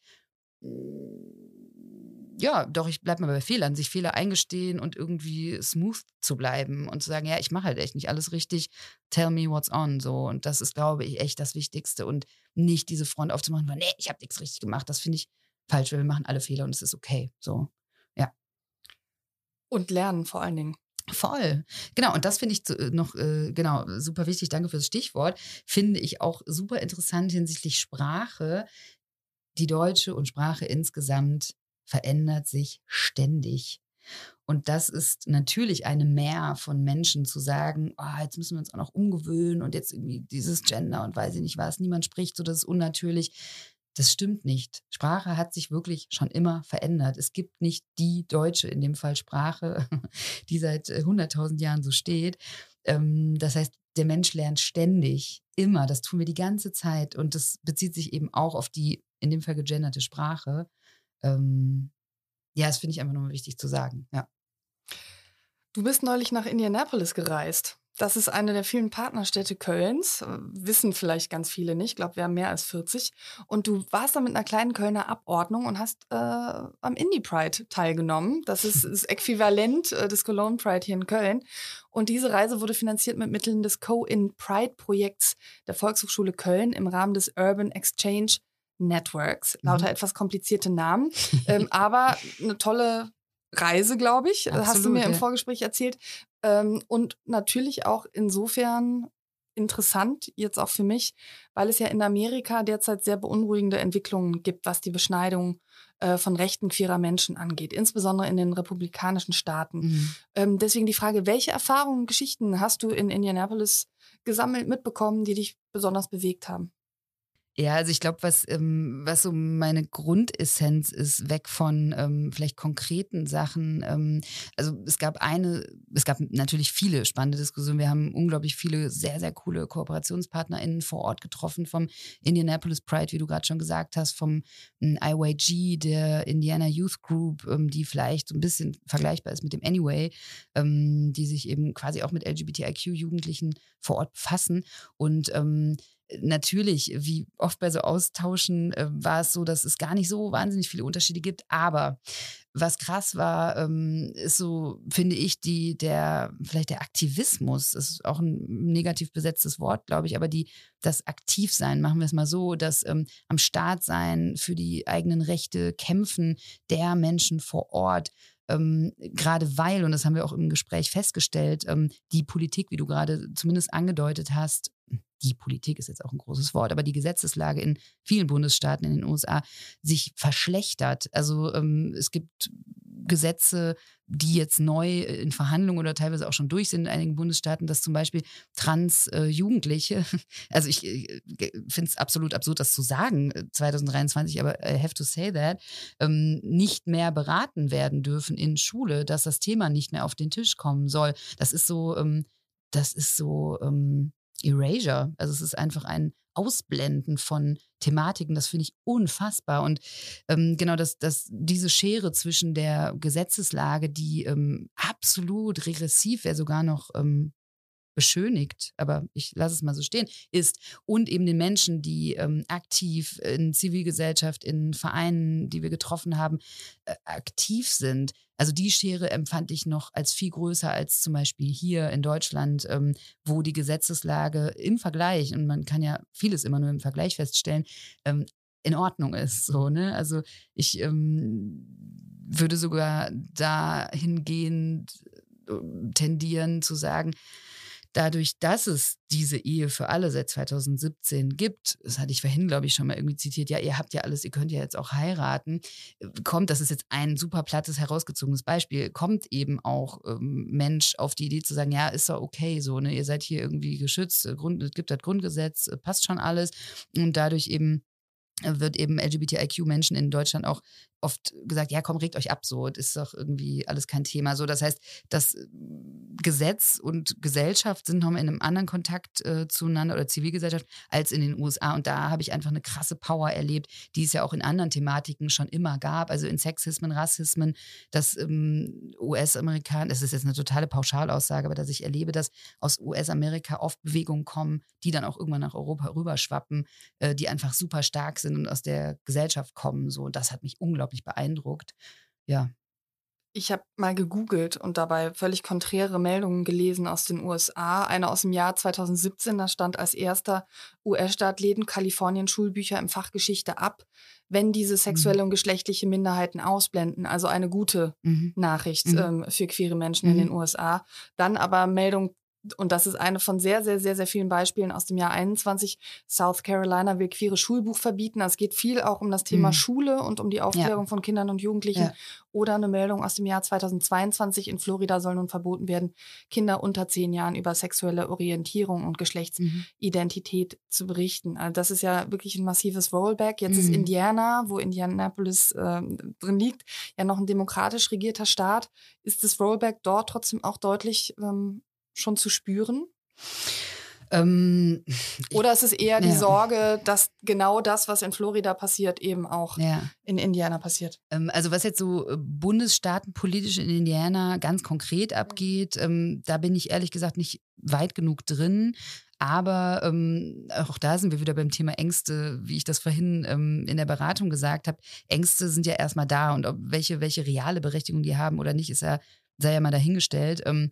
ja, doch, ich bleibe mal bei Fehlern, sich Fehler eingestehen und irgendwie smooth zu bleiben und zu sagen, ja, ich mache halt echt nicht alles richtig, tell me what's on, so. Und das ist, glaube ich, echt das Wichtigste und nicht diese Front aufzumachen, nee, ich habe nichts richtig gemacht, das finde ich falsch, weil wir machen alle Fehler und es ist okay, so, ja. Und lernen vor allen Dingen. Voll. Genau, und das finde ich äh, noch äh, genau super wichtig. Danke fürs Stichwort. Finde ich auch super interessant hinsichtlich Sprache. Die deutsche und Sprache insgesamt verändert sich ständig. Und das ist natürlich eine Mehr von Menschen zu sagen, oh, jetzt müssen wir uns auch noch umgewöhnen und jetzt irgendwie dieses Gender und weiß ich nicht was, niemand spricht so, das ist unnatürlich. Das stimmt nicht. Sprache hat sich wirklich schon immer verändert. Es gibt nicht die deutsche, in dem Fall Sprache, die seit 100.000 äh, Jahren so steht. Ähm, das heißt, der Mensch lernt ständig, immer. Das tun wir die ganze Zeit. Und das bezieht sich eben auch auf die, in dem Fall gegenderte Sprache. Ähm, ja, das finde ich einfach nochmal wichtig zu sagen. Ja. Du bist neulich nach Indianapolis gereist. Das ist eine der vielen Partnerstädte Kölns. Äh, wissen vielleicht ganz viele nicht. Ich glaube, wir haben mehr als 40. Und du warst da mit einer kleinen Kölner Abordnung und hast äh, am Indie Pride teilgenommen. Das ist das Äquivalent äh, des Cologne Pride hier in Köln. Und diese Reise wurde finanziert mit Mitteln des Co-in Pride Projekts der Volkshochschule Köln im Rahmen des Urban Exchange Networks. Lauter mhm. etwas komplizierte Namen. ähm, aber eine tolle Reise, glaube ich. Absolut, hast du mir ja. im Vorgespräch erzählt. Ähm, und natürlich auch insofern interessant, jetzt auch für mich, weil es ja in Amerika derzeit sehr beunruhigende Entwicklungen gibt, was die Beschneidung äh, von Rechten queerer Menschen angeht, insbesondere in den republikanischen Staaten. Mhm. Ähm, deswegen die Frage, welche Erfahrungen, Geschichten hast du in Indianapolis gesammelt, mitbekommen, die dich besonders bewegt haben? Ja, also ich glaube, was, ähm, was so meine Grundessenz ist, weg von ähm, vielleicht konkreten Sachen. Ähm, also es gab eine, es gab natürlich viele spannende Diskussionen. Wir haben unglaublich viele sehr, sehr coole KooperationspartnerInnen vor Ort getroffen, vom Indianapolis Pride, wie du gerade schon gesagt hast, vom ähm, IYG, der Indiana Youth Group, ähm, die vielleicht so ein bisschen vergleichbar ist mit dem Anyway, ähm, die sich eben quasi auch mit LGBTIQ-Jugendlichen vor Ort befassen. Und ähm, natürlich, wie oft bei so Austauschen, äh, war es so, dass es gar nicht so wahnsinnig viele Unterschiede gibt. Aber was krass war, ähm, ist so, finde ich, die, der, vielleicht der Aktivismus, ist auch ein negativ besetztes Wort, glaube ich, aber die, das Aktivsein, machen wir es mal so, das ähm, am Start sein, für die eigenen Rechte kämpfen der Menschen vor Ort, ähm, gerade weil, und das haben wir auch im Gespräch festgestellt, ähm, die Politik, wie du gerade zumindest angedeutet hast, die Politik ist jetzt auch ein großes Wort, aber die Gesetzeslage in vielen Bundesstaaten in den USA sich verschlechtert. Also ähm, es gibt Gesetze, die jetzt neu in Verhandlungen oder teilweise auch schon durch sind in einigen Bundesstaaten, dass zum Beispiel Trans-Jugendliche, äh, also ich äh, finde es absolut absurd, das zu sagen, 2023, äh, aber I have to say that, ähm, nicht mehr beraten werden dürfen in Schule, dass das Thema nicht mehr auf den Tisch kommen soll. Das ist so, ähm, das ist so, ähm, Erasure. Also es ist einfach ein Ausblenden von Thematiken. Das finde ich unfassbar. Und ähm, genau, dass, dass diese Schere zwischen der Gesetzeslage, die ähm, absolut regressiv wäre, sogar noch ähm, beschönigt, aber ich lasse es mal so stehen, ist und eben den Menschen, die ähm, aktiv in Zivilgesellschaft, in Vereinen, die wir getroffen haben, äh, aktiv sind. Also die Schere empfand ich noch als viel größer als zum Beispiel hier in Deutschland, ähm, wo die Gesetzeslage im Vergleich, und man kann ja vieles immer nur im Vergleich feststellen, ähm, in Ordnung ist. So, ne? Also ich ähm, würde sogar dahingehend äh, tendieren zu sagen, dadurch, dass es diese Ehe für alle seit 2017 gibt, das hatte ich vorhin, glaube ich, schon mal irgendwie zitiert, ja, ihr habt ja alles, ihr könnt ja jetzt auch heiraten, äh, kommt, das ist jetzt ein super plattes, herausgezogenes Beispiel, kommt eben auch ähm, Mensch auf die Idee zu sagen, ja, ist doch okay so, ne, ihr seid hier irgendwie geschützt, äh, Grund, es gibt das Grundgesetz, äh, passt schon alles. Und dadurch eben wird eben LGBTIQ-Menschen in Deutschland auch oft gesagt, ja, komm, regt euch ab, so, das ist doch irgendwie alles kein Thema. So, das heißt, das äh, Gesetz und Gesellschaft sind nochmal in einem anderen Kontakt äh, zueinander oder Zivilgesellschaft als in den USA. Und da habe ich einfach eine krasse Power erlebt, die es ja auch in anderen Thematiken schon immer gab, also in Sexismen, Rassismen, dass ähm, US-Amerikaner, das ist jetzt eine totale Pauschalaussage, aber dass ich erlebe, dass aus US-Amerika oft Bewegungen kommen, die dann auch irgendwann nach Europa rüberschwappen, äh, die einfach super stark sind und aus der Gesellschaft kommen. So, und das hat mich unglaublich unglaublich beeindruckt. Ja. Ich habe mal gegoogelt und dabei völlig konträre Meldungen gelesen aus den USA. Eine aus dem Jahr 2017, da stand als erster US-Staat lehnt Kalifornien Schulbücher im Fach Geschichte ab, wenn diese sexuelle mhm. und geschlechtliche Minderheiten ausblenden. Also eine gute mhm. Nachricht mhm. Ähm, für queere Menschen in den mhm. USA. Dann aber Meldung und das ist eine von sehr, sehr, sehr, sehr vielen Beispielen aus dem Jahr 21. South Carolina will queere Schulbuch verbieten. Also es geht viel auch um das Thema mhm. Schule und um die Aufklärung ja. von Kindern und Jugendlichen. Ja. Oder eine Meldung aus dem Jahr 2022. In Florida soll nun verboten werden, Kinder unter zehn Jahren über sexuelle Orientierung und Geschlechtsidentität mhm. zu berichten. Also das ist ja wirklich ein massives Rollback. Jetzt mhm. ist Indiana, wo Indianapolis äh, drin liegt, ja noch ein demokratisch regierter Staat. Ist das Rollback dort trotzdem auch deutlich ähm, schon zu spüren? Ähm, Oder ist es eher die ja. Sorge, dass genau das, was in Florida passiert, eben auch ja. in Indiana passiert? Ähm, also was jetzt so äh, bundesstaatenpolitisch in Indiana ganz konkret abgeht, ähm, da bin ich ehrlich gesagt nicht weit genug drin. Aber ähm, auch da sind wir wieder beim Thema Ängste, wie ich das vorhin ähm, in der Beratung gesagt habe. Ängste sind ja erstmal da und ob welche, welche reale Berechtigung die haben oder nicht, ist ja, sei ja mal dahingestellt. Ähm,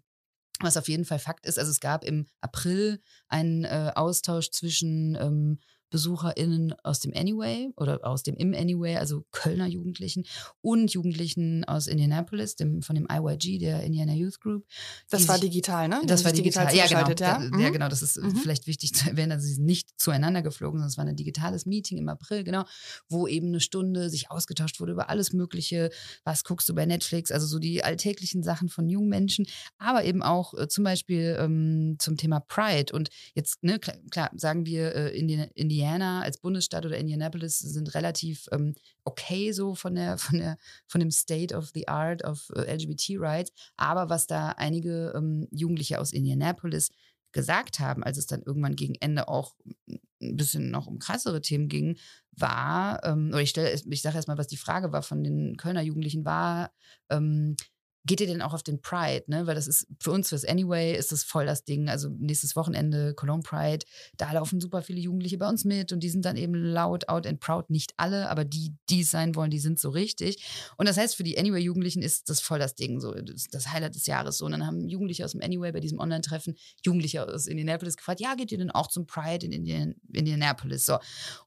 was auf jeden Fall Fakt ist, also es gab im April einen äh, Austausch zwischen ähm, BesucherInnen aus dem Anyway oder aus dem Im Anyway, also Kölner Jugendlichen und Jugendlichen aus Indianapolis, dem, von dem IYG, der Indiana Youth Group. Das war digital, ne? Das war digital, digital ja, genau. Ja? Da, ja, mhm. genau. Das ist mhm. vielleicht wichtig zu erwähnen. Also, sie sind nicht zueinander geflogen, sondern es war ein digitales Meeting im April, genau, wo eben eine Stunde sich ausgetauscht wurde über alles Mögliche. Was guckst du bei Netflix? Also, so die alltäglichen Sachen von jungen Menschen, aber eben auch äh, zum Beispiel ähm, zum Thema Pride. Und jetzt, ne, klar, klar sagen wir äh, in den, in die Indiana als Bundesstaat oder Indianapolis sind relativ ähm, okay so von der, von der, von dem State of the Art of äh, LGBT Rights. Aber was da einige ähm, Jugendliche aus Indianapolis gesagt haben, als es dann irgendwann gegen Ende auch ein bisschen noch um krassere Themen ging, war, ähm, oder ich stelle, ich sage erstmal, was die Frage war von den Kölner Jugendlichen, war, ähm, geht ihr denn auch auf den Pride, ne? Weil das ist für uns, fürs Anyway, ist das voll das Ding. Also nächstes Wochenende, Cologne Pride, da laufen super viele Jugendliche bei uns mit und die sind dann eben laut, out and proud. Nicht alle, aber die, die es sein wollen, die sind so richtig. Und das heißt, für die Anyway-Jugendlichen ist das voll das Ding, so das, das Highlight des Jahres. So. Und dann haben Jugendliche aus dem Anyway bei diesem Online-Treffen, Jugendliche aus Indianapolis gefragt, ja, geht ihr denn auch zum Pride in Indian, Indianapolis? So.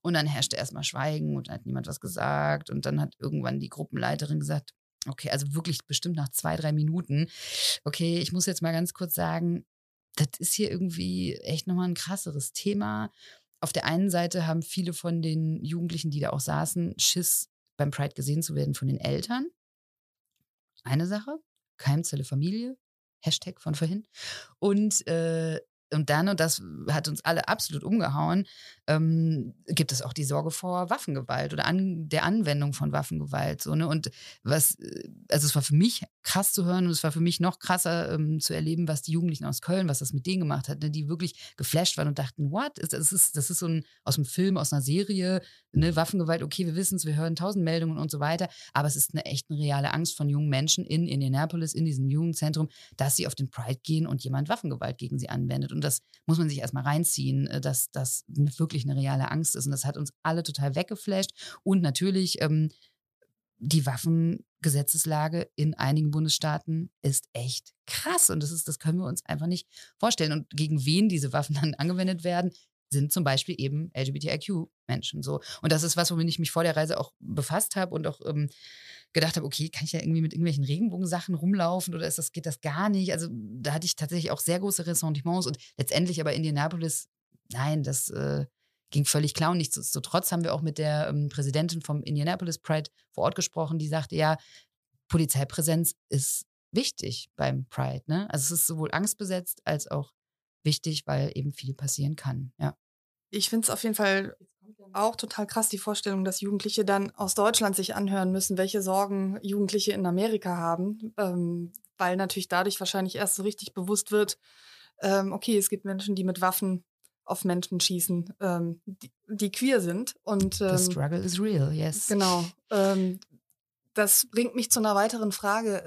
Und dann herrschte erstmal Schweigen und hat niemand was gesagt. Und dann hat irgendwann die Gruppenleiterin gesagt, Okay, also wirklich bestimmt nach zwei, drei Minuten. Okay, ich muss jetzt mal ganz kurz sagen, das ist hier irgendwie echt nochmal ein krasseres Thema. Auf der einen Seite haben viele von den Jugendlichen, die da auch saßen, Schiss beim Pride gesehen zu werden von den Eltern. Eine Sache, Keimzelle Familie, Hashtag von vorhin. Und äh, und dann, und das hat uns alle absolut umgehauen, ähm, gibt es auch die Sorge vor Waffengewalt oder an der Anwendung von Waffengewalt. So, ne? Und was, äh, also es war für mich krass zu hören und es war für mich noch krasser ähm, zu erleben, was die Jugendlichen aus Köln, was das mit denen gemacht hat, ne? die wirklich geflasht waren und dachten, what? Das ist, das ist so ein aus einem Film, aus einer Serie, ne? Waffengewalt, okay, wir wissen es, wir hören tausend Meldungen und so weiter, aber es ist eine echt eine reale Angst von jungen Menschen in Indianapolis, in diesem Jugendzentrum, dass sie auf den Pride gehen und jemand Waffengewalt gegen sie anwendet. Und das muss man sich erstmal reinziehen, äh, dass das wirklich eine reale Angst ist. Und das hat uns alle total weggeflasht. Und natürlich, ähm, die Waffengesetzeslage in einigen Bundesstaaten ist echt krass. Und das ist, das können wir uns einfach nicht vorstellen. Und gegen wen diese Waffen dann angewendet werden, sind zum Beispiel eben LGBTIQ-Menschen so. Und das ist was, womit ich mich vor der Reise auch befasst habe und auch ähm, gedacht habe, okay, kann ich ja irgendwie mit irgendwelchen Regenbogensachen rumlaufen oder ist das, geht das gar nicht? Also da hatte ich tatsächlich auch sehr große Ressentiments und letztendlich aber Indianapolis, nein, das äh, ging völlig klar und nichtsdestotrotz haben wir auch mit der ähm, Präsidentin vom Indianapolis Pride vor Ort gesprochen, die sagte, ja, Polizeipräsenz ist wichtig beim Pride. Ne? Also es ist sowohl angstbesetzt als auch wichtig, weil eben viel passieren kann. Ja. Ich finde es auf jeden Fall auch total krass, die Vorstellung, dass Jugendliche dann aus Deutschland sich anhören müssen, welche Sorgen Jugendliche in Amerika haben, ähm, weil natürlich dadurch wahrscheinlich erst so richtig bewusst wird, ähm, okay, es gibt Menschen, die mit Waffen auf Menschen schießen, ähm, die, die, queer sind. Und, The ähm, struggle is real, yes. Genau. Ähm, das bringt mich zu einer weiteren Frage.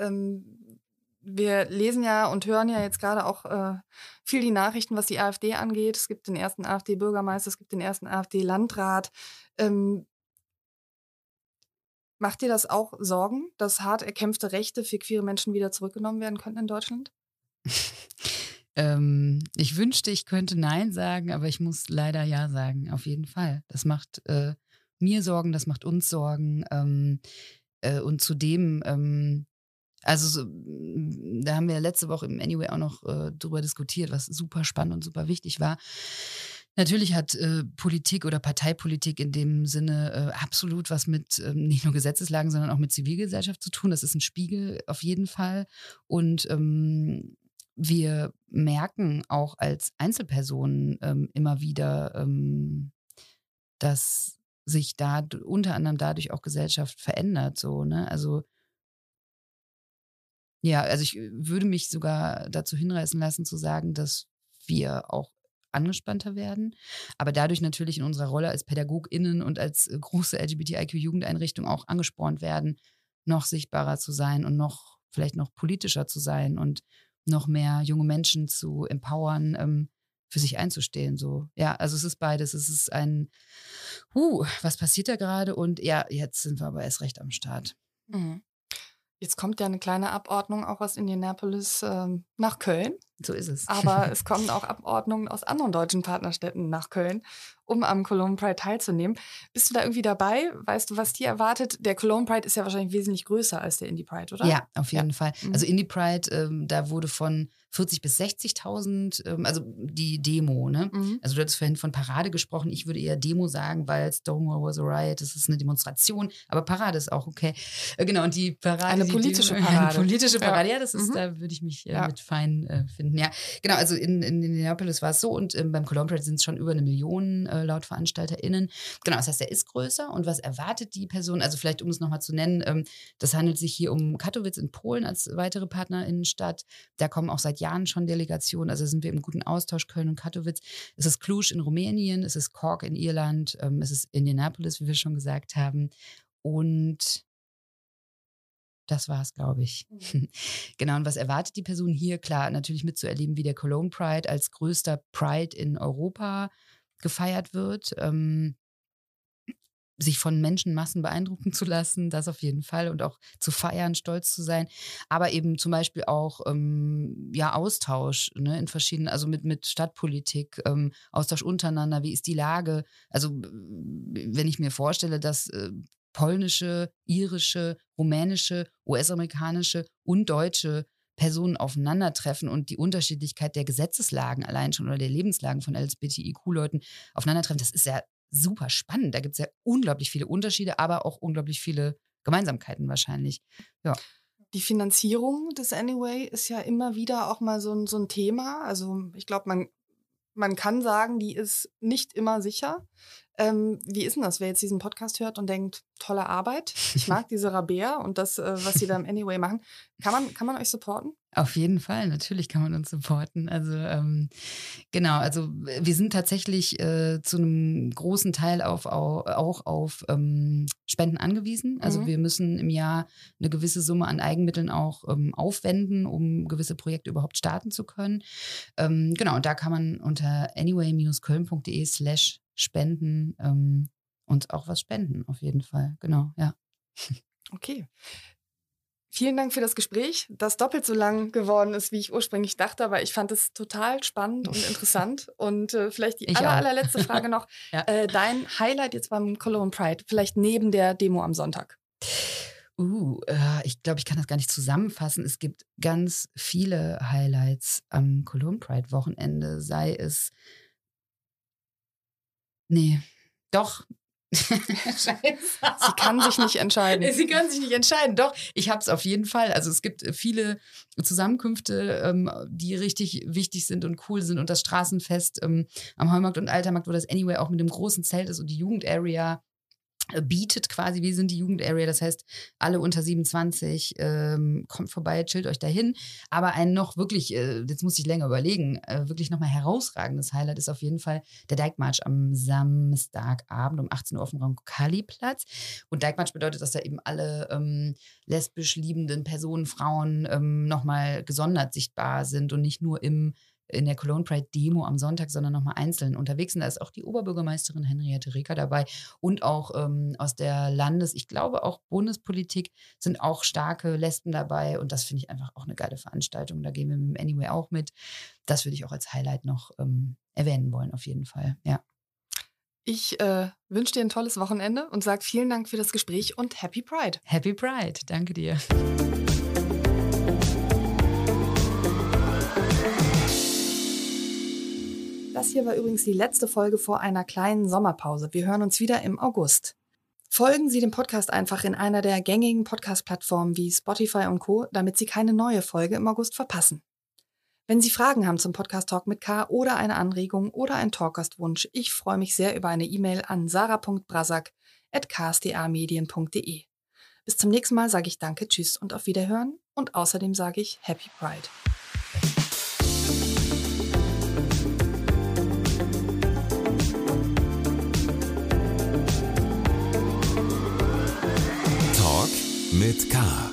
Wir lesen ja und hören ja jetzt gerade auch äh, viel die Nachrichten, was die AfD angeht. Es gibt den ersten AfD-Bürgermeister, es gibt den ersten AfD-Landrat. Ähm, macht dir das auch Sorgen, dass hart erkämpfte Rechte für queere Menschen wieder zurückgenommen werden könnten in Deutschland? ähm, ich wünschte, ich könnte Nein sagen, aber ich muss leider Ja sagen, auf jeden Fall. Das macht äh, mir Sorgen, das macht uns Sorgen. Ähm, äh, und zudem ähm, also so, mm, da haben wir letzte Woche im Anyway auch noch äh, drüber diskutiert, was super spannend und super wichtig war. Natürlich hat äh, Politik oder Parteipolitik in dem Sinne äh, absolut was mit ähm, nicht nur Gesetzeslagen, sondern auch mit Zivilgesellschaft zu tun. Das ist ein Spiegel auf jeden Fall. Und ähm, wir merken auch als Einzelpersonen ähm, immer wieder, ähm, dass sich da unter anderem dadurch auch Gesellschaft verändert. So, ne? Also ja, also ich äh, würde mich sogar dazu hinreißen lassen zu sagen, dass wir auch angespannter werden, aber dadurch natürlich in unserer Rolle als PädagogInnen und als äh, große LGBTIQ-Jugendeinrichtung auch angespornt werden, noch sichtbarer zu sein und noch vielleicht noch politischer zu sein und noch mehr junge Menschen zu empowern, ähm, für sich einzustehen. So, ja, also es ist beides. Es ist ein, huh, was passiert da gerade? Und ja, jetzt sind wir aber erst recht am Start. Mhm. Jetzt kommt ja eine kleine Abordnung auch aus Indianapolis ähm, nach Köln. So ist es. Aber es kommen auch Abordnungen aus anderen deutschen Partnerstädten nach Köln, um am Cologne Pride teilzunehmen. Bist du da irgendwie dabei? Weißt du, was dir erwartet? Der Cologne Pride ist ja wahrscheinlich wesentlich größer als der Indie Pride, oder? Ja, auf jeden ja. Fall. Mhm. Also Indie Pride, ähm, da wurde von 40 bis 60.000, ähm, also die Demo, ne? Mhm. Also du hattest vorhin von Parade gesprochen. Ich würde eher Demo sagen, weil Stonewall was a riot, das ist eine Demonstration, aber Parade ist auch okay. Äh, genau, und die Parade. Eine politische Parade. Eine politische Parade, ja, ja das ist, mhm. da würde ich mich äh, ja. mit fein äh, finden. Ja, genau, also in, in Indianapolis war es so und ähm, beim Cologne Pride sind es schon über eine Million äh, laut VeranstalterInnen. Genau, das heißt, er ist größer und was erwartet die Person? Also vielleicht, um es nochmal zu nennen, ähm, das handelt sich hier um Katowice in Polen als weitere PartnerInnenstadt. Da kommen auch seit Jahren schon Delegationen. Also sind wir im guten Austausch, Köln und Katowice. Es ist Cluj in Rumänien, es ist Cork in Irland, ähm, es ist Indianapolis, wie wir schon gesagt haben. Und das war es, glaube ich. Mhm. genau, und was erwartet die Person hier? Klar, natürlich mitzuerleben, wie der Cologne Pride als größter Pride in Europa gefeiert wird. Ähm, sich von Menschenmassen beeindrucken zu lassen, das auf jeden Fall und auch zu feiern, stolz zu sein, aber eben zum Beispiel auch ähm, ja Austausch ne, in verschiedenen, also mit mit Stadtpolitik, ähm, Austausch untereinander, wie ist die Lage? Also wenn ich mir vorstelle, dass äh, polnische, irische, rumänische, US-amerikanische und deutsche Personen aufeinandertreffen und die Unterschiedlichkeit der Gesetzeslagen allein schon oder der Lebenslagen von LGBTIQ-Leuten aufeinandertreffen, das ist ja super spannend. Da gibt es ja unglaublich viele Unterschiede, aber auch unglaublich viele Gemeinsamkeiten wahrscheinlich. Ja. Die Finanzierung des Anyway ist ja immer wieder auch mal so ein, so ein Thema. Also ich glaube, man, man kann sagen, die ist nicht immer sicher. Ähm, wie ist denn das, wer jetzt diesen Podcast hört und denkt, tolle Arbeit, ich mag diese Rabea und das, äh, was sie da im Anyway machen. Kann man, kann man euch supporten? Auf jeden Fall, natürlich kann man uns supporten. Also ähm, genau, also wir sind tatsächlich äh, zu einem großen Teil auf, auch, auch auf ähm, Spenden angewiesen. Also mhm. wir müssen im Jahr eine gewisse Summe an Eigenmitteln auch ähm, aufwenden, um gewisse Projekte überhaupt starten zu können. Ähm, genau, und da kann man unter anyway-köln.de slash spenden ähm, und auch was spenden, auf jeden Fall. Genau, ja. Okay. Vielen Dank für das Gespräch, das doppelt so lang geworden ist, wie ich ursprünglich dachte, aber ich fand es total spannend und interessant. Und äh, vielleicht die aller, allerletzte Frage noch. ja. äh, dein Highlight jetzt beim Cologne Pride, vielleicht neben der Demo am Sonntag. Uh, äh, ich glaube, ich kann das gar nicht zusammenfassen. Es gibt ganz viele Highlights am Cologne Pride Wochenende, sei es. Nee, doch. Sie kann sich nicht entscheiden. Sie kann sich nicht entscheiden. Doch, ich habe es auf jeden Fall. Also es gibt viele Zusammenkünfte, ähm, die richtig wichtig sind und cool sind. Und das Straßenfest ähm, am Heumarkt und Altermarkt, wo das Anyway auch mit dem großen Zelt ist und die Jugendarea bietet quasi, wir sind die Jugendarea, das heißt, alle unter 27 ähm, kommt vorbei, chillt euch dahin. Aber ein noch wirklich, äh, jetzt muss ich länger überlegen, äh, wirklich nochmal herausragendes Highlight ist auf jeden Fall der Dijkmarsch am Samstagabend um 18 Uhr auf dem Raum Kali-Platz. Und Dijkmarsch bedeutet, dass da eben alle ähm, lesbisch liebenden Personen, Frauen ähm, nochmal gesondert sichtbar sind und nicht nur im in der Cologne Pride Demo am Sonntag, sondern nochmal einzeln unterwegs sind. Da ist auch die Oberbürgermeisterin Henriette Reker dabei und auch ähm, aus der Landes-, ich glaube auch Bundespolitik sind auch starke Lesben dabei und das finde ich einfach auch eine geile Veranstaltung. Da gehen wir mit dem Anyway auch mit. Das würde ich auch als Highlight noch ähm, erwähnen wollen, auf jeden Fall. Ja. Ich äh, wünsche dir ein tolles Wochenende und sage vielen Dank für das Gespräch und Happy Pride. Happy Pride, danke dir. Das hier war übrigens die letzte Folge vor einer kleinen Sommerpause. Wir hören uns wieder im August. Folgen Sie dem Podcast einfach in einer der gängigen Podcast-Plattformen wie Spotify und Co., damit Sie keine neue Folge im August verpassen. Wenn Sie Fragen haben zum Podcast Talk mit K oder eine Anregung oder einen Talkgastwunsch, ich freue mich sehr über eine E-Mail an sarah.brasak.ksda-medien.de. Bis zum nächsten Mal sage ich Danke, Tschüss und auf Wiederhören und außerdem sage ich Happy Pride. Mit K.